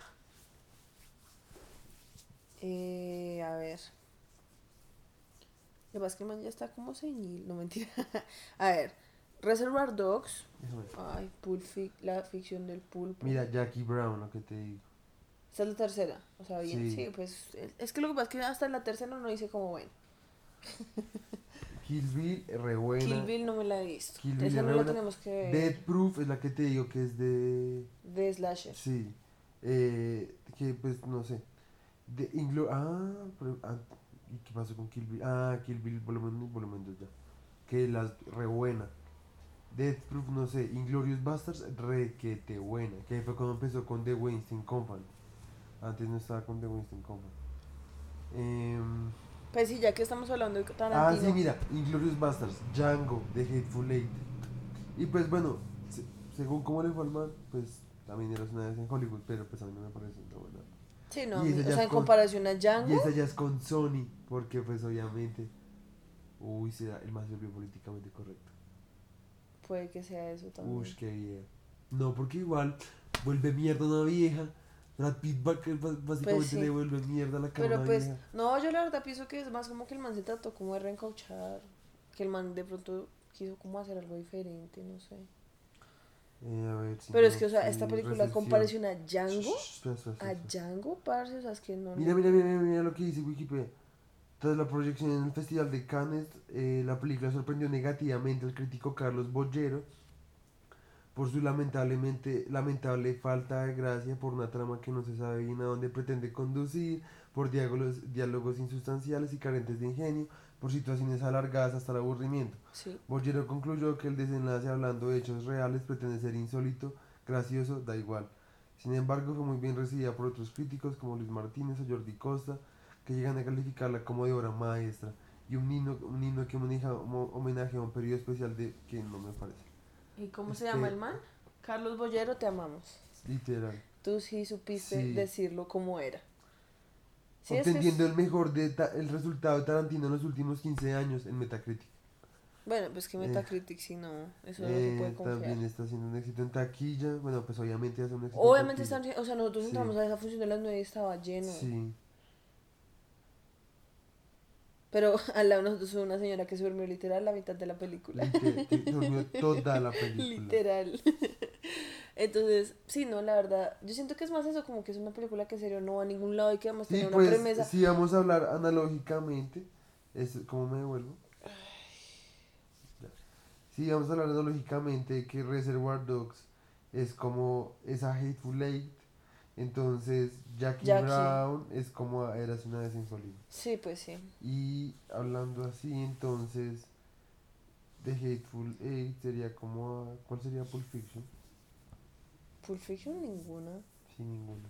Eh, a ver. Lo que pasa es que el man ya está como senil, no mentira. a ver, Reservoir Dogs. Ay, Pulp Fic- la ficción del pulpo. Mira, Jackie Brown, lo que te digo. Esta es la tercera. O sea, bien, Sí. sí, pues. es- que lo que pasa es que hasta en la tercera no dice como bueno. Kill Bill, re buena. Kill Bill no me la he visto. Kill Bill Esa es no re la buena. tenemos que ver. Dead Proof es la que te digo que es de. De Slasher. Sí. Eh, que pues no sé. De Inglo ah, pero- ah, ¿y qué pasó con Kill Bill? Ah, Kill Bill volumen 1 y volumen 2 ya. Que las re buena. Death Proof, no sé. Inglorious Bastards, re que te buena. Que fue cuando empezó con The Weinstein Company. Antes no estaba con The Weinstein Company. Em, Pues sí, ya que estamos hablando de Ah, Tarantino. sí, mira, Inglorious Bastards, Django, The Hateful Eight. Y pues bueno, se- según cómo le fue al man, pues también era una vez en Hollywood, pero pues a mí no me parece una buena. Sí, no. Y O sea, en con- comparación a Y Django. esa ya es con Sony, porque pues obviamente, uy, será el más obvio políticamente correcto. Puede que sea eso también. Uy, qué bien. No, porque igual vuelve mierda a una vieja. Brad Pitt básicamente Pues sí. le vuelve mierda a la cara Pero pues, vieja. no, yo la verdad pienso que es más como que el man se trató como de reencauchar, que el man de pronto quiso como hacer algo diferente, no sé. Eh, a ver, si Pero no, es que, o sea, sí, esta película recepción. comparación a Django, Shh, espera, espera, espera, a. Django, parce, o sea, es que no... Mira, no- mira, mira, mira, mira lo que dice Wikipedia. Tras la proyección en el Festival de Cannes, eh, la película sorprendió negativamente al crítico Carlos Bollero por su lamentablemente lamentable falta de gracia, por una trama que no se sabe bien a dónde pretende conducir, por diálogos, diálogos insustanciales y carentes de ingenio, por situaciones alargadas hasta el aburrimiento. Sí, Bollero concluyó que el desenlace hablando de hechos reales pretende ser insólito, gracioso, da igual. Sin embargo, fue muy bien recibida por otros críticos como Luis Martínez o Jordi Costa, que llegan a calificarla como de obra maestra y un himno, un himno que homenaje, homenaje a un periodo especial de que no me parece. ¿y cómo se llama el man? Carlos Bollero, te amamos. Literal. Tú sí supiste Sí. decirlo como era. Sí, es que el mejor de ta- el resultado de Tarantino en los últimos 15 años en Metacritic. Bueno, pues que Eh, Metacritic sí no, eso no se Eh, puede confiar. también está haciendo un éxito en taquilla. Bueno, pues obviamente hace un éxito. en Obviamente están, o sea, nosotros Sí. entramos a esa función de las nueve y estaba lleno. Sí. Pero al lado nosotros hubo una señora que se durmió literal la mitad de la película. Liter- durmió toda la película. literal. Entonces, sí, no, la verdad, yo siento que es más eso, como que es una película que en serio no va a ningún lado y que además Sí, tiene una pues premisa. si vamos a hablar analógicamente, Es, ¿Cómo me devuelvo? Sí, vamos a hablar lógicamente de que Reservoir Dogs es como esa Hateful Eight. Entonces, Jackie, Jackie. Brown es como Eras una vez en Hollywood. Sí, pues sí. Y hablando así, entonces, de Hateful Eight sería como. ¿Cuál sería Pulp Fiction? Pulp Fiction ninguna. Sin ninguna.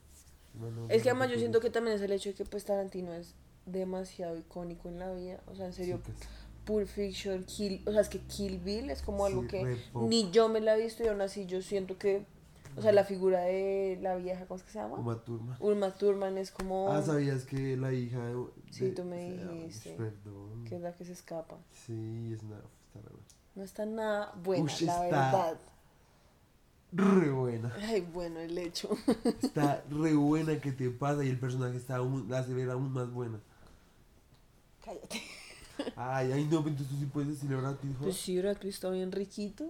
Es que además yo siento que también es el hecho de que pues Tarantino es demasiado icónico en la vida. O sea, en serio, Sí, que Pulp Fiction, Kill, o sea, es que Kill Bill es como algo Sí, que ni yo me la he visto y aún así yo siento que, o sea, la figura de la vieja, ¿cómo es que se llama? Uma Thurman. Ulma Thurman es como Ah, ¿sabías que la hija de... Sí, tú me dijiste. Perdón. que es la que se escapa. Sí, es una... Está re buena. No está nada buena, Ush, la está- verdad. Re buena. Ay, bueno, el hecho. Está re buena que te pasa y el personaje está aún, la hace ver aún más buena. Cállate. Ay, ay, no, entonces tú sí puedes decirle a Brad Pitt, Pues sí, Brad Pitt está bien riquito.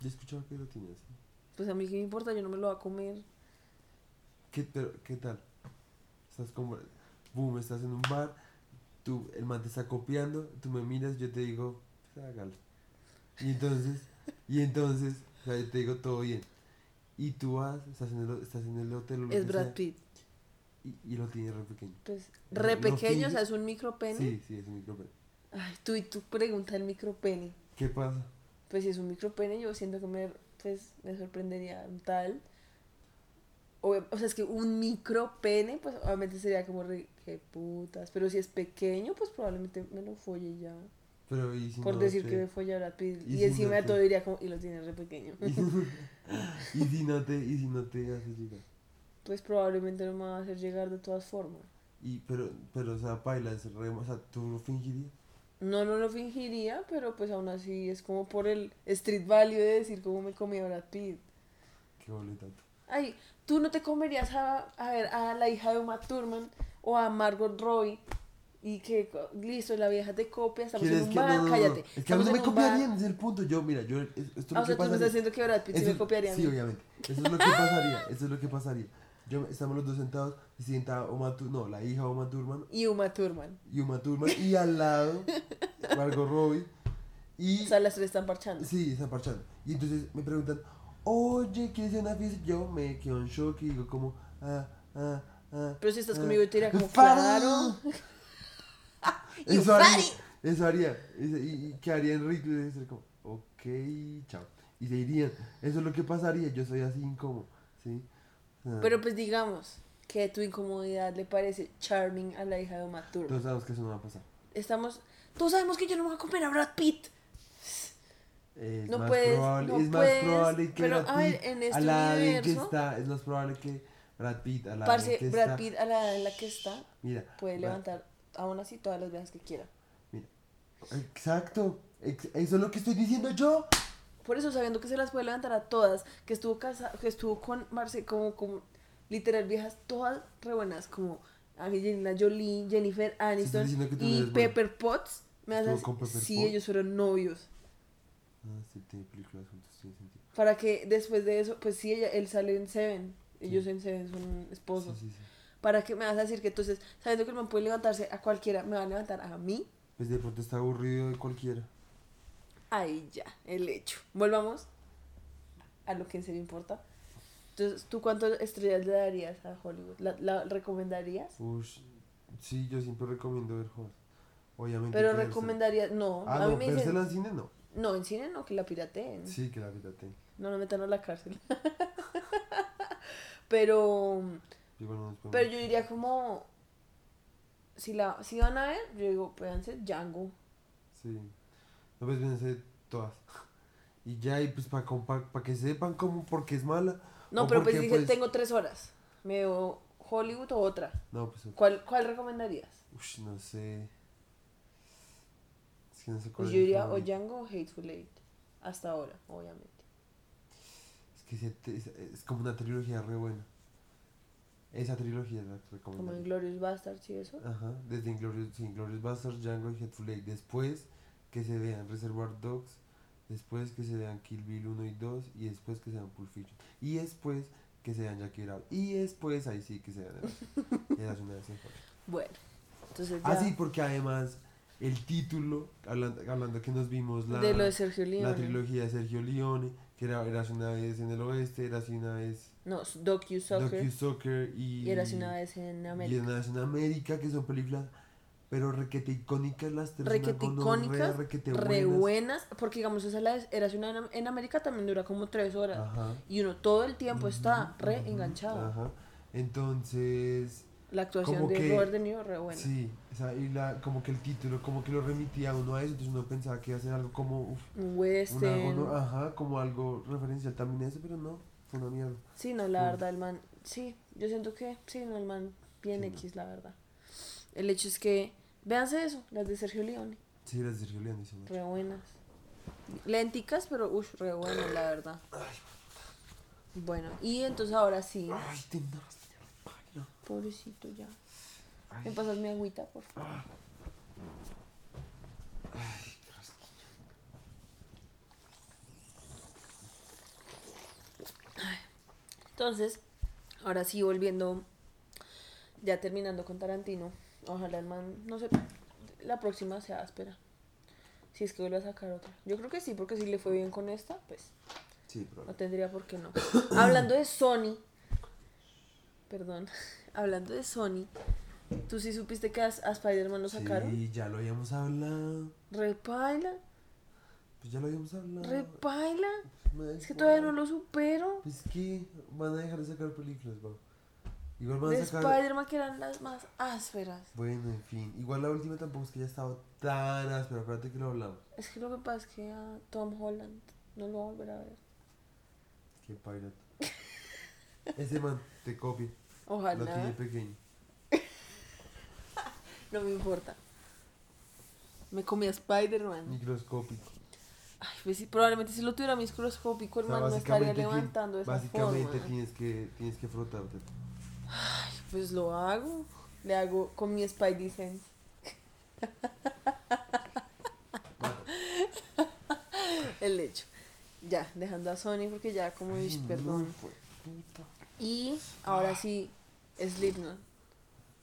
Ya he escuchado que lo tiene así. Pues a mí qué me importa, yo no me lo voy a comer. ¿Qué, pero, ¿Qué tal? Estás como... Boom, estás en un bar, tú, el man te está copiando, tú me miras, yo te digo, pues hágalo. Y entonces, y entonces, o sea, yo te digo todo bien. Y tú vas, estás en el, estás en el hotel Es Brad sea, Pitt. Y, y lo tiene re pequeño. Pues re no pequeño, o sea, es un micropene. Sí, sí, es un micrófono. Ay, tú y tú pregunta el micropene. ¿Qué pasa? Pues si es un micropene, yo siento que me, pues, me sorprendería un tal. O, o sea, es que un micropene, pues obviamente sería como re, que putas. Pero si es pequeño, pues probablemente me lo folle ya. Pero y si Por no decir que me folla Brad Pitt. ¿Y Y, si encima no de todo diría como, y lo tiene re pequeño. y si no te, y si no te llegar. pues probablemente no me va a hacer llegar de todas formas. Y, pero, pero, o sea, baila, es re, o sea, tú lo fingirías. No, no lo fingiría, pero pues aún así es como por el street value de decir cómo me comía Brad Pitt. Qué bonito. Ay, tú no te comerías a, a ver a la hija de Uma Thurman o a Margot Roy y que listo, la vieja te copia, estamos en ¿Quieres un que bar, no, no, no, cállate. Es que a mí no me bar. copiarían, es el punto. Yo, mira, yo, es- esto es Ah, lo o sea, que tú me pasaría. estás diciendo que Brad Pitt sí me copiaría Sí, obviamente. Eso es lo que pasaría. Eso es lo que pasaría. Yo, estamos los dos sentados y Uma no, la hija Uma Thurman Y Uma Thurman. y Uma Thurman y al lado Margot Robbie y O sea, las tres están parchando. sí, están parchando. Y entonces me preguntan, "Oye, ¿quieres ir a una fiesta?" Yo me quedo en shock y digo como, "Ah, ah, ah." Pero si estás ah, conmigo, yo te diría como, claro. Eso haría, eso haría. Eso- Y, y quedaría en ritmo y ser como, ok, chao. Y se irían. Eso es lo que pasaría. Yo soy así incómodo, ¿sí? Sea, Pero pues digamos que tu incomodidad le parece charming a la hija de Uma Thurman. Todos sabemos que eso no va a pasar. Estamos, todos sabemos que yo no me voy a comer a Brad Pitt. Es No más puedes, probable, no es más puedes, probable que pero, Brad a ver, Pitt en este a la en que universo- está, es más probable que Brad Pitt a la Parce, que Brad está, Pitt a la en la que está mira, puede Brad- levantar aún así todas las veces que quiera. mira, exacto, ex- eso es lo que estoy diciendo yo. Por eso sabiendo que se las puede levantar a todas, que estuvo casado, que estuvo con Marce, como, como literal viejas todas re buenas, como Angelina Jolie, Jennifer Aniston no y. Pepper Potts. Me Pepper sí, Potts. ellos fueron novios. Ah, sí, tiene películas juntos, tiene sentido. Para que después de eso, pues sí, ella, él sale en Seven. Ellos en Seven son esposos. Sí, sí, sí. Para que me vas a decir que entonces, sabiendo que el man puede levantarse a cualquiera, me va a levantar a mí. Pues de pronto está aburrido de cualquiera. Ahí ya, el hecho. Volvamos a lo que en serio importa. Entonces, ¿tú cuántas estrellas le darías a Hollywood? ¿La, la recomendarías? Ush, sí, yo siempre recomiendo ver Jodas. Obviamente. Pero recomendarías, no, Ah, a mí no, me dicen, en cine no. no, en cine no, que la pirateen. Sí, que la tenga. No lo metan a la cárcel. pero, no pero yo diría como, si la, si van a ver, yo digo, véanse Django. Sí. No pues véanse todas. Y ya, y pues para que sepan cómo, porque es mala. No, pero pues porque, dice, tengo tres horas. Me veo Hollywood o otra. No, pues. ¿Cuál, cuál recomendarías? Ush, no sé. Es que no sé cuál Pues es yo diría o. Django o Hateful Eight. Hasta ahora, obviamente. Es que es, es como una trilogía re buena. Esa trilogía es la que Como recomendaría. Inglorious Bastards y eso. Ajá, desde Inglorious, Inglorious Basterds, Django y Hateful Eight. Después que se vean Reservoir Dogs, después que se vean Kill Bill 1 y 2, y después que se vean Pulp Fiction. Y después que se vean Jackie Brown. Y después ahí sí que se vean Eras una vez en Hollywood. Bueno, entonces ya. Ah, sí, porque además el título, hablando, hablando que nos vimos la, de lo de Sergio la Leone. trilogía de Sergio Leone, que era Eras una vez en el oeste, Eras una vez No, Docu Soccer. Docu-Soccer y, Y era una vez en y América. Una vez en América, que son películas, pero requete icónicas las tres. una Requete icónicas, requete re buenas. porque digamos esa la era una en, América también dura como tres horas. Ajá. Y uno todo el tiempo está Ujú, re ujú, enganchado. Ajá. Entonces, La actuación Como de que- Robert De Niro re buena. sí, o sea, y la, como que el título, como que lo remitía a uno a eso, entonces uno pensaba que iba a ser algo como, uf, Un una, western. gono- ajá, como algo referencial también a eso, pero no, fue una mierda. Sí, no, la verdad, el man, sí, yo siento que, sí, no, el man bien X, la verdad. El hecho es que, véanse eso, las de Sergio Leone, Sí, las de Sergio Leone son- re buenas. Lenticas, pero, uff, re buenas, la verdad. Bueno, y entonces ahora sí, Ay, ay, no. pobrecito ya. Ay, ¿Me pasas mi agüita, por favor? ay, qué rasquiña. Entonces, ahora sí, volviendo, ya terminando con Tarantino, ojalá el man, no sé, la próxima sea áspera. Si es que vuelve a sacar otra. Yo creo que sí, porque si le fue bien con esta, pues Sí, no tendría por qué no. Hablando de Sony, perdón, hablando de Sony, ¿tú sí supiste que a, a Spider-Man lo sacaron? Sí, ya lo habíamos hablado. Repaila, Pues ya lo habíamos hablado. repaila. Es que todavía no lo supero. Pues que van a dejar de sacar películas, bro. Igual van De a sacar. Spider-Man que eran las más ásperas. Bueno, en fin. Igual la última tampoco es que ya estaba tan áspera. Acuérdate que lo hablamos. Es que lo que pasa es que a Tom Holland no lo va a volver a ver. Qué pirata. Ese man te copia. Lo tiene Ojalá. pequeño. No me importa. Me comí a Spider-Man. Microscópico. Ay, pues sí, probablemente si lo tuviera microscópico, el O sea, man no estaría levantando esa básicamente forma. tienes que tienes que frotarte. Pues lo hago. Le hago con mi Spidey Sense. el hecho. Ya, dejando a Sony porque ya como Ay, ish, no, perdón. Y ahora sí, Slipknot.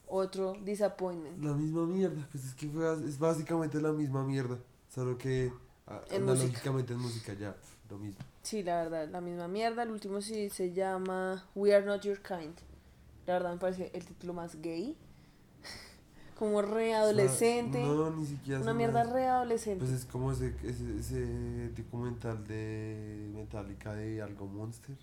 Otro disappointment. La misma mierda. Pues es que fue, es básicamente la misma mierda. Solo que a- En analógicamente en música ya. Lo mismo. Sí, la verdad, la misma mierda. El último sí se llama We Are Not Your Kind. La verdad me parece el título más gay. Como re adolescente. No, ni siquiera. Una mierda nada. re adolescente. Pues es como ese, ese, ese documental de Metallica de algo Monster.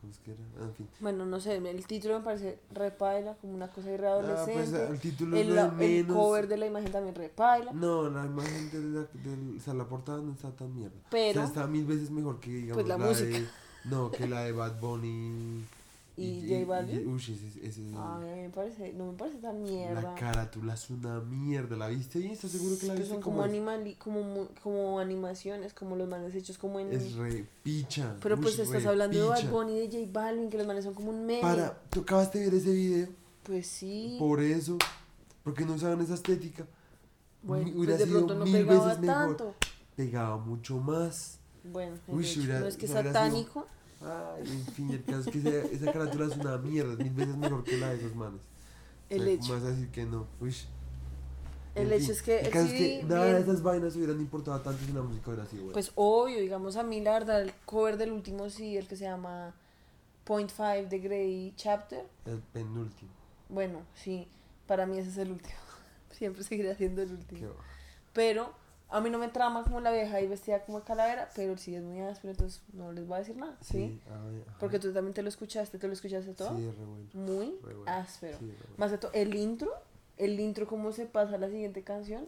¿Cómo es que era? Ah, En fin. Bueno, no sé, el título me parece repaila, como una cosa re Ah, pues el título el, la- de el menos. cover de la imagen también repaila. No, la imagen de la, del, o sea, la portada no está tan mierda. Pero- O sea, está mil veces mejor que, digamos, Pues la de... música. No, que la de Bad Bunny. ¿Y J Balvin? Uy, ese, ese, A mí me parece, no me parece tan la mierda. carátula es una mierda. ¿La viste y ¿Estás seguro que la viste? son ¿Cómo como, es? animali como, como animaciones, como los manes hechos como en... Es re picha. Pero Uy, pues estás hablando de Bad. Bunny y de J Balvin, que los manes son como un meme. Para, tú acabaste de ver ese video. Pues sí. Por eso. Porque no usaban esa estética. Bueno, Mi- pues hubiera de sido pronto no mil pegaba veces mejor. tanto. Pegaba mucho más. Bueno, Uy, hubiera- no es que hubiera sido- satánico. Ay, en fin, el caso es que esa, esa carátula es una mierda, es mil veces mejor que la de esos manes. O El sea, hecho. ¿cómo vas a decir que no? Uy. El En hecho fin, es que el caso es que nada de bien- esas vainas hubieran importado tanto si la música hubiera sido buena. Pues obvio, digamos a mí la verdad, el cover del último sí, el que se llama Point Five de Grey Chapter. el penúltimo. Bueno, sí, para mí ese es el último. Siempre seguiré siendo el último. Pero a mí no me trama como la vieja ahí vestida como calavera, pero sí es muy áspero, entonces no les voy a decir nada, ¿sí? ay, ajá. Porque tú también te lo escuchaste, ¿te lo escuchaste todo? Sí, es re bueno. Muy re bueno. áspero. Sí, re bueno. Más que todo, el intro, el intro, cómo se pasa a la siguiente canción,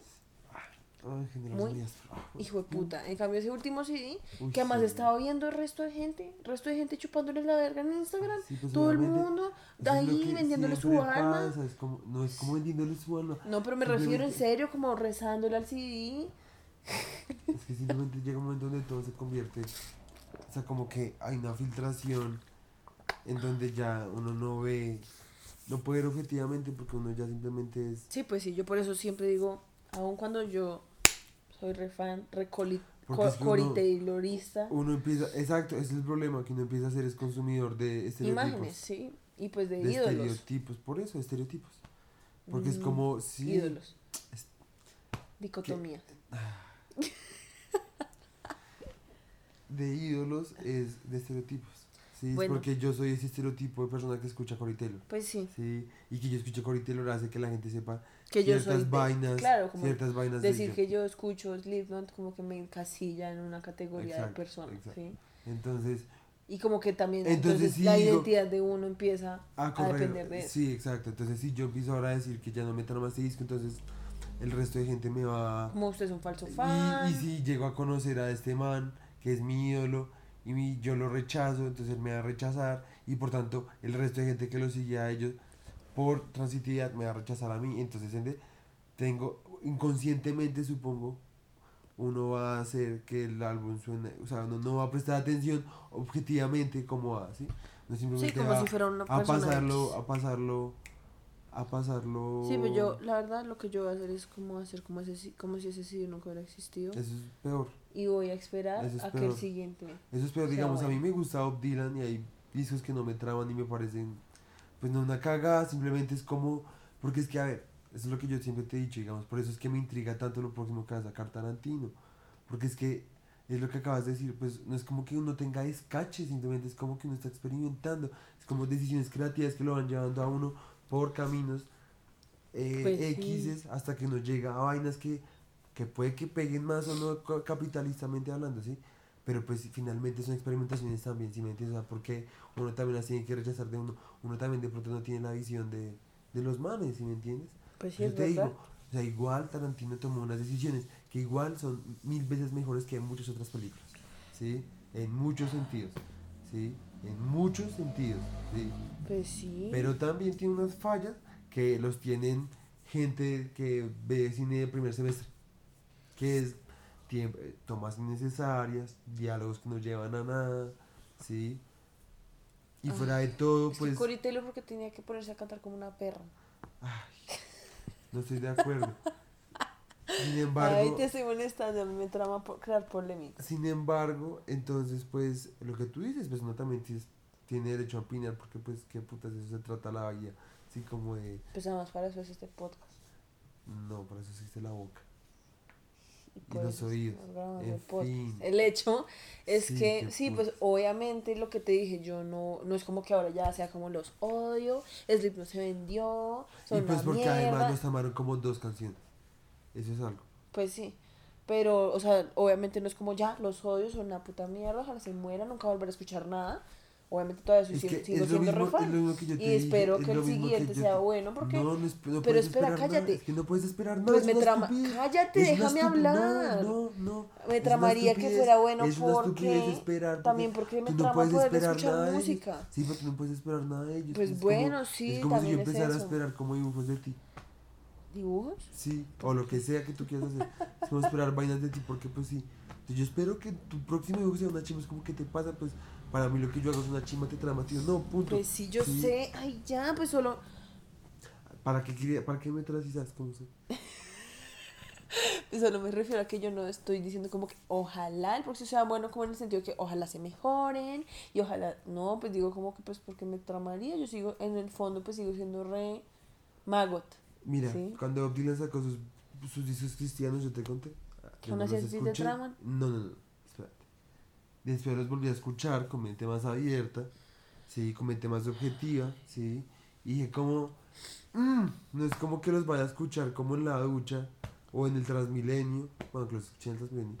Ay, Muy áspero. hijo de puta. En cambio, ese último CD, Uy, que además sí. estaba viendo el resto de gente, el resto de gente chupándoles la verga en Instagram, Sí, pues, todo el mundo ahí vendiéndole su alma. pasa, es como, no es como vendiéndole su alma. No, pero me refiero en serio, como rezándole al CD. Es que simplemente llega un momento donde todo se convierte. O sea, como que hay una filtración en donde ya uno no ve, no puede ver objetivamente porque uno ya simplemente es. Sí, pues sí, yo por eso siempre digo, aun cuando yo soy re fan, re coli- Porque co- es que uno- Taylorista, Uno empieza, exacto, ese es el problema, que uno empieza a ser es consumidor de estereotipos. imágenes, sí, y pues de, de ídolos. estereotipos, por eso, estereotipos. Porque es Mm, como, sí, Ídolos. Dicotomía. de ídolos es de estereotipos. Sí, es Bueno. porque yo soy ese estereotipo de persona que escucha Cory Taylor. Pues sí. Sí, y que yo escuche Cory Taylor hace que la gente sepa Que yo ciertas soy de- vainas, claro, como ciertas vainas de Decir ella. que yo escucho Slipknot como que me encasilla en una categoría de Exacto, persona, exacto. ¿sí? Entonces, Y como que también Entonces, entonces, sí la identidad de uno empieza a a, correr. depender de eso. Sí, exacto. Entonces, si yo empiezo ahora a decir que ya no metan más este disco, entonces el resto de gente me va Como usted es un falso fan. Y, y si llego a conocer a este man, que es mi ídolo, y mi- yo lo rechazo, entonces él me va a rechazar, y por tanto el resto de gente que lo sigue a ellos, por transitividad, me va a rechazar a mí. Entonces, ende, tengo, inconscientemente supongo, uno va a hacer que el álbum suene, o sea, uno no va a prestar atención objetivamente como va, ¿sí? No simplemente como va si fuera una a pasarlo, a pasarlo, a pasarlo... Sí, pero yo, la verdad, lo que yo voy a hacer es como hacer como, ese, si- como si ese CD nunca hubiera existido. Eso es peor. Y voy a esperar es a que el peor. siguiente. Eso es peor, digamos, a mí bueno. me gusta Bob Dylan y hay discos que no me traban y me parecen, pues no una cagada, simplemente es como, porque es que, a ver, eso es lo que yo siempre te he dicho, digamos, por eso es que me intriga tanto lo próximo que va a sacar Tarantino, porque es que es lo que acabas de decir, pues no es como que uno tenga escache, simplemente es como que uno está experimentando, es como decisiones creativas que lo van llevando a uno por caminos eh, Pues sí. X's hasta que uno llega a vainas que, que puede que peguen más o no capitalistamente hablando, ¿sí? Pero pues finalmente son experimentaciones también, ¿sí me entiendes? O sea, porque uno también las tiene que rechazar de uno, uno también de pronto no tiene la visión de, de los manes, ¿sí me entiendes? Pues sí, Yo es te verdad. digo, o sea, igual Tarantino tomó unas decisiones que igual son mil veces mejores que en muchas otras películas, ¿sí? En muchos sentidos, ¿sí? En muchos sentidos, ¿sí? Pues sí. Pero también tiene unas fallas que los tienen gente que ve cine de primer semestre, que es tiemp- eh, tomas innecesarias, diálogos que no llevan a nada, ¿sí? Y fuera de todo, es pues... Taylor porque tenía que ponerse a cantar como una perra. No estoy de acuerdo. Sin embargo, te estoy molestando, a mí me trama por crear polémica. sin embargo, entonces, pues, lo que tú dices, pues, uno también tienes- tiene derecho a opinar, porque, pues, qué putas, eso se trata la guía, así como de, Pues además para eso es este podcast. no, por eso existe la boca. Y, Y los oídos. En el podcast. fin. El hecho es Sí, que, sí, putas. pues obviamente lo que te dije, yo no, no es como que ahora ya sea como los odio, Slip no se vendió, son y pues una porque mierda. además nos amaron como dos canciones. Eso es algo. Pues sí. Pero, o sea, obviamente no es como ya, los odios son una puta mierda, ojalá se mueran, nunca volver a escuchar nada. Obviamente todavía soy, Es que sigo es siendo mismo- es que y dije, espero es que lo el que siguiente yo sea te- bueno, porque... No, no, es- no pero espera, nada, cállate. Es que no puedes esperar nada. Pues es me trama- cállate, es déjame hablar. No, no. Me es tramaría que fuera bueno es porque esperar, también porque me trama poder escuchar música. Sí, porque no puedes esperar nada de ellos. Pues es bueno, sí, Es como si también yo es empezara a esperar como dibujos de ti. ¿Dibujos? Sí, o lo que sea que tú quieras hacer. Es como esperar vainas de ti, porque pues sí. Entonces, yo espero que tu próximo dibujo sea una chima. Es como que te pasa, pues para mí lo que yo hago es una chima, te trama, tío. No, punto. Pues sí, yo Sí. sé. Ay, ya, pues solo... ¿Para qué, ¿Para qué me trasizas? ¿Cómo se? pues solo me refiero a que yo no estoy diciendo como que ojalá el próximo sea bueno, como en el sentido que ojalá se mejoren y ojalá... No, pues digo como que pues porque me tramaría. Yo sigo, en el fondo, pues sigo siendo re magot. Mira, Sí. cuando Bob Dylan sacó sus, sus discos cristianos, yo te conté. ¿Que Yo aún no así? No, no, no. Espérate. Después los volví a escuchar con mente más abierta, sí, con mente más objetiva, sí. Y dije como, "Mm, no es como que los vaya a escuchar como en la ducha o en el Transmilenio, bueno, que los escuché en el Transmilenio,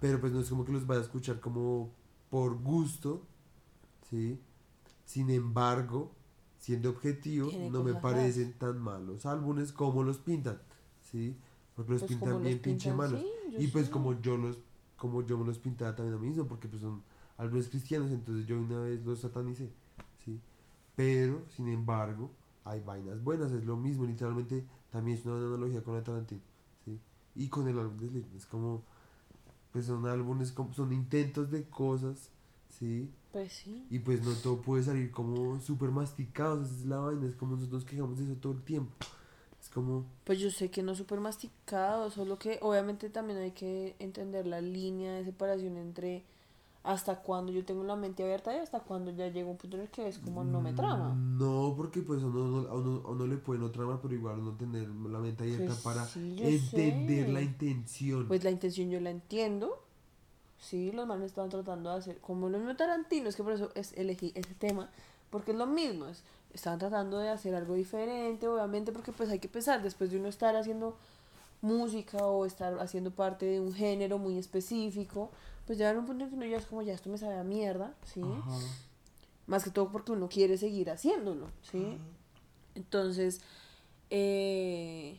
pero pues no es como que los vaya a escuchar como por gusto, sí. Sin embargo, siendo objetivo, no me parecen tan malos álbumes como los pintan, sí. Porque los Pues pintan los bien pinche pintan, malos. sí, y pues como yo los como yo me los pintaba también a mí mismo porque pues son álbumes cristianos entonces yo una vez los satanicé sí pero sin embargo hay vainas buenas es lo mismo literalmente también es una analogía con la Tarantino sí y con el álbum de Slipknot es como pues son álbumes como son intentos de cosas sí Pues sí. y pues no todo puede salir como súper masticado esa es la vaina es como nosotros nos quejamos de eso todo el tiempo es como Pues yo sé que no súper masticado, solo que obviamente también hay que entender la línea de separación entre hasta cuando yo tengo la mente abierta y hasta cuando ya llega un punto en el que es como no me trama. No, porque pues a uno, no- a uno, a uno le puede no trama, pero igual uno tener la mente abierta Pues para sí, entender sé. la intención. Pues la intención yo la entiendo. Sí, los manes estaban tratando de hacer, como lo mismo Tarantino, es que por eso es, elegí ese tema, porque es lo mismo, es, estaban tratando de hacer algo diferente, obviamente, porque pues hay que pensar, después de uno estar haciendo música o estar haciendo parte de un género muy específico, pues llegar a un punto en que uno ya es como, ya esto me sabe a mierda, ¿sí? Ajá. Más que todo porque uno quiere seguir haciéndolo, ¿sí? Entonces, eh,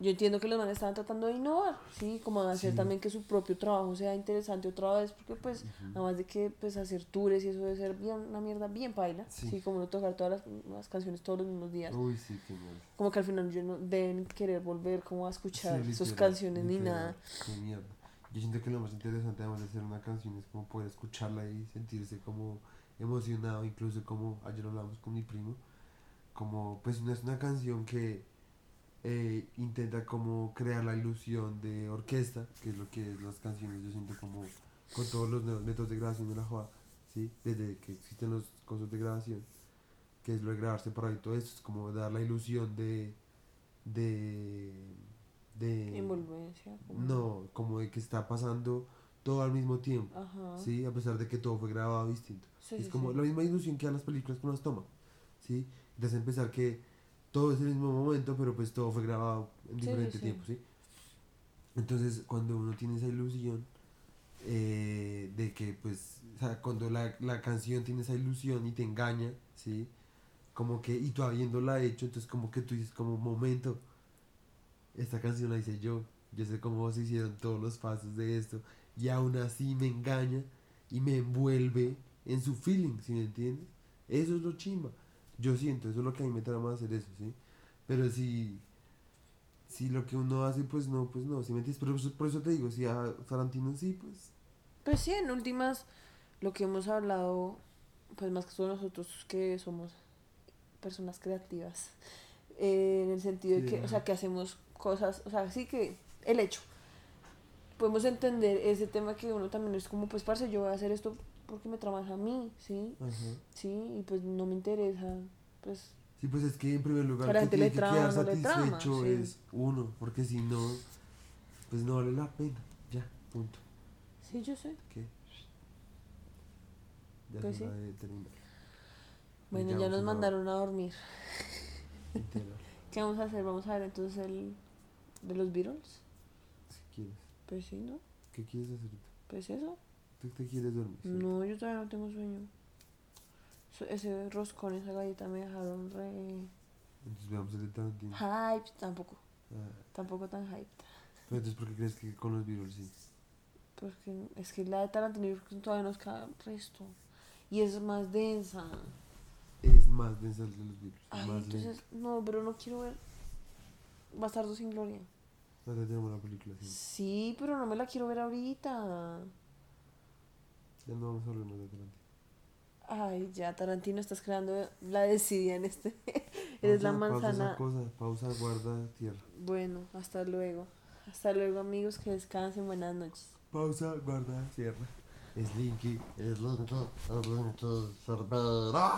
yo entiendo que los manes estaban tratando de innovar, ¿sí? Como de hacer Sí. también que su propio trabajo sea interesante otra vez, porque pues, además de que pues hacer tours y eso debe ser bien, una mierda bien paila, Sí. ¿sí? Como no tocar todas las, las canciones todos los mismos días. Uy, sí, qué mal. Como que al final yo no deben querer volver como a escuchar Sí, sus literal, canciones ni literal, nada. qué mierda. Yo siento que lo más interesante además de hacer una canción es como poder escucharla y sentirse como emocionado, incluso como ayer hablamos con mi primo, como pues no es una canción que eh, intenta como crear la ilusión de orquesta, que es lo que es las canciones, yo siento como con todos los nuevos métodos de grabación de la joda, ¿sí? desde que existen los cosas de grabación, que es lo de grabar separado y todo eso, es como dar la ilusión de... de de Envolvencia. no, como de que está pasando todo al mismo tiempo, Ajá. ¿sí? A pesar de que todo fue grabado distinto. Sí, es sí, como sí. la misma ilusión que dan las películas con las tomas, ¿sí? Hace pensar que todo es el mismo momento, pero pues todo fue grabado en Sí, sí, sí. tiempos, ¿sí? Entonces, cuando uno tiene esa ilusión eh, de que, pues, o sea, cuando la, la canción tiene esa ilusión y te engaña, ¿sí? Como que, y tú habiéndola hecho, entonces como que tú dices, como, momento, esta canción la hice yo, yo sé cómo se hicieron todos los pasos de esto, y aún así me engaña y me envuelve en su feeling, ¿sí me entiendes? Eso es lo chimba. Yo siento, eso es lo que a mí me trama hacer eso, ¿sí? Pero si, si lo que uno hace, pues no, pues no, ¿sí me entiendes? Pero eso- por eso te digo, si a Tarantino sí, pues... Pues sí, en últimas, lo que hemos hablado, pues más que todos nosotros que somos personas creativas, eh, en el sentido de que, o sea, que hacemos cosas, o sea, sí que el hecho. Podemos entender ese tema que uno también es como, pues, parce, yo voy a hacer esto porque me tramas a mí, ¿sí? Ajá. Sí, y pues no me interesa, pues, Sí, pues es que en primer lugar Que tiene que trama, quedar no le trama, satisfecho sí. es uno, porque si no, pues no vale la pena. Ya, punto. sí, yo sé. ¿Qué? Ya Pues es sí. de terminar. Bueno, ya nos mandaron a dormir. ¿Qué vamos a hacer? Vamos a ver entonces el de los Beatles. si quieres. Pues sí, ¿no? ¿Qué quieres hacer? Pues eso. ¿Tú te quieres dormir? ¿cierto? No, yo todavía no tengo sueño. Ese roscón, esa galleta me dejaron re... Entonces veamos el de Tarantino. Hype, tampoco. Ah, Tampoco tan hype. pero entonces, ¿por qué crees que con los Beatles sí? Porque es que la de Tarantino todavía nos queda resto. Y es más densa. Es más densa de los Beatles. es Ay, más entonces, no, pero no quiero ver Bastardo sin Gloria. No te tenemos la película, sí. Sí, pero no me la quiero ver ahorita. Ya no vamos a hablar más de Tarantino. Ay, ya, Tarantino, estás creando la desidia en este. Eres la Pausa, pausa esa manzana. cosa, pausa, guarda, tierra. Bueno, hasta luego. Hasta luego, amigos, que descansen. Buenas noches. Pausa, guarda, cierra. Slinky. Es lento, es lento, Cervera.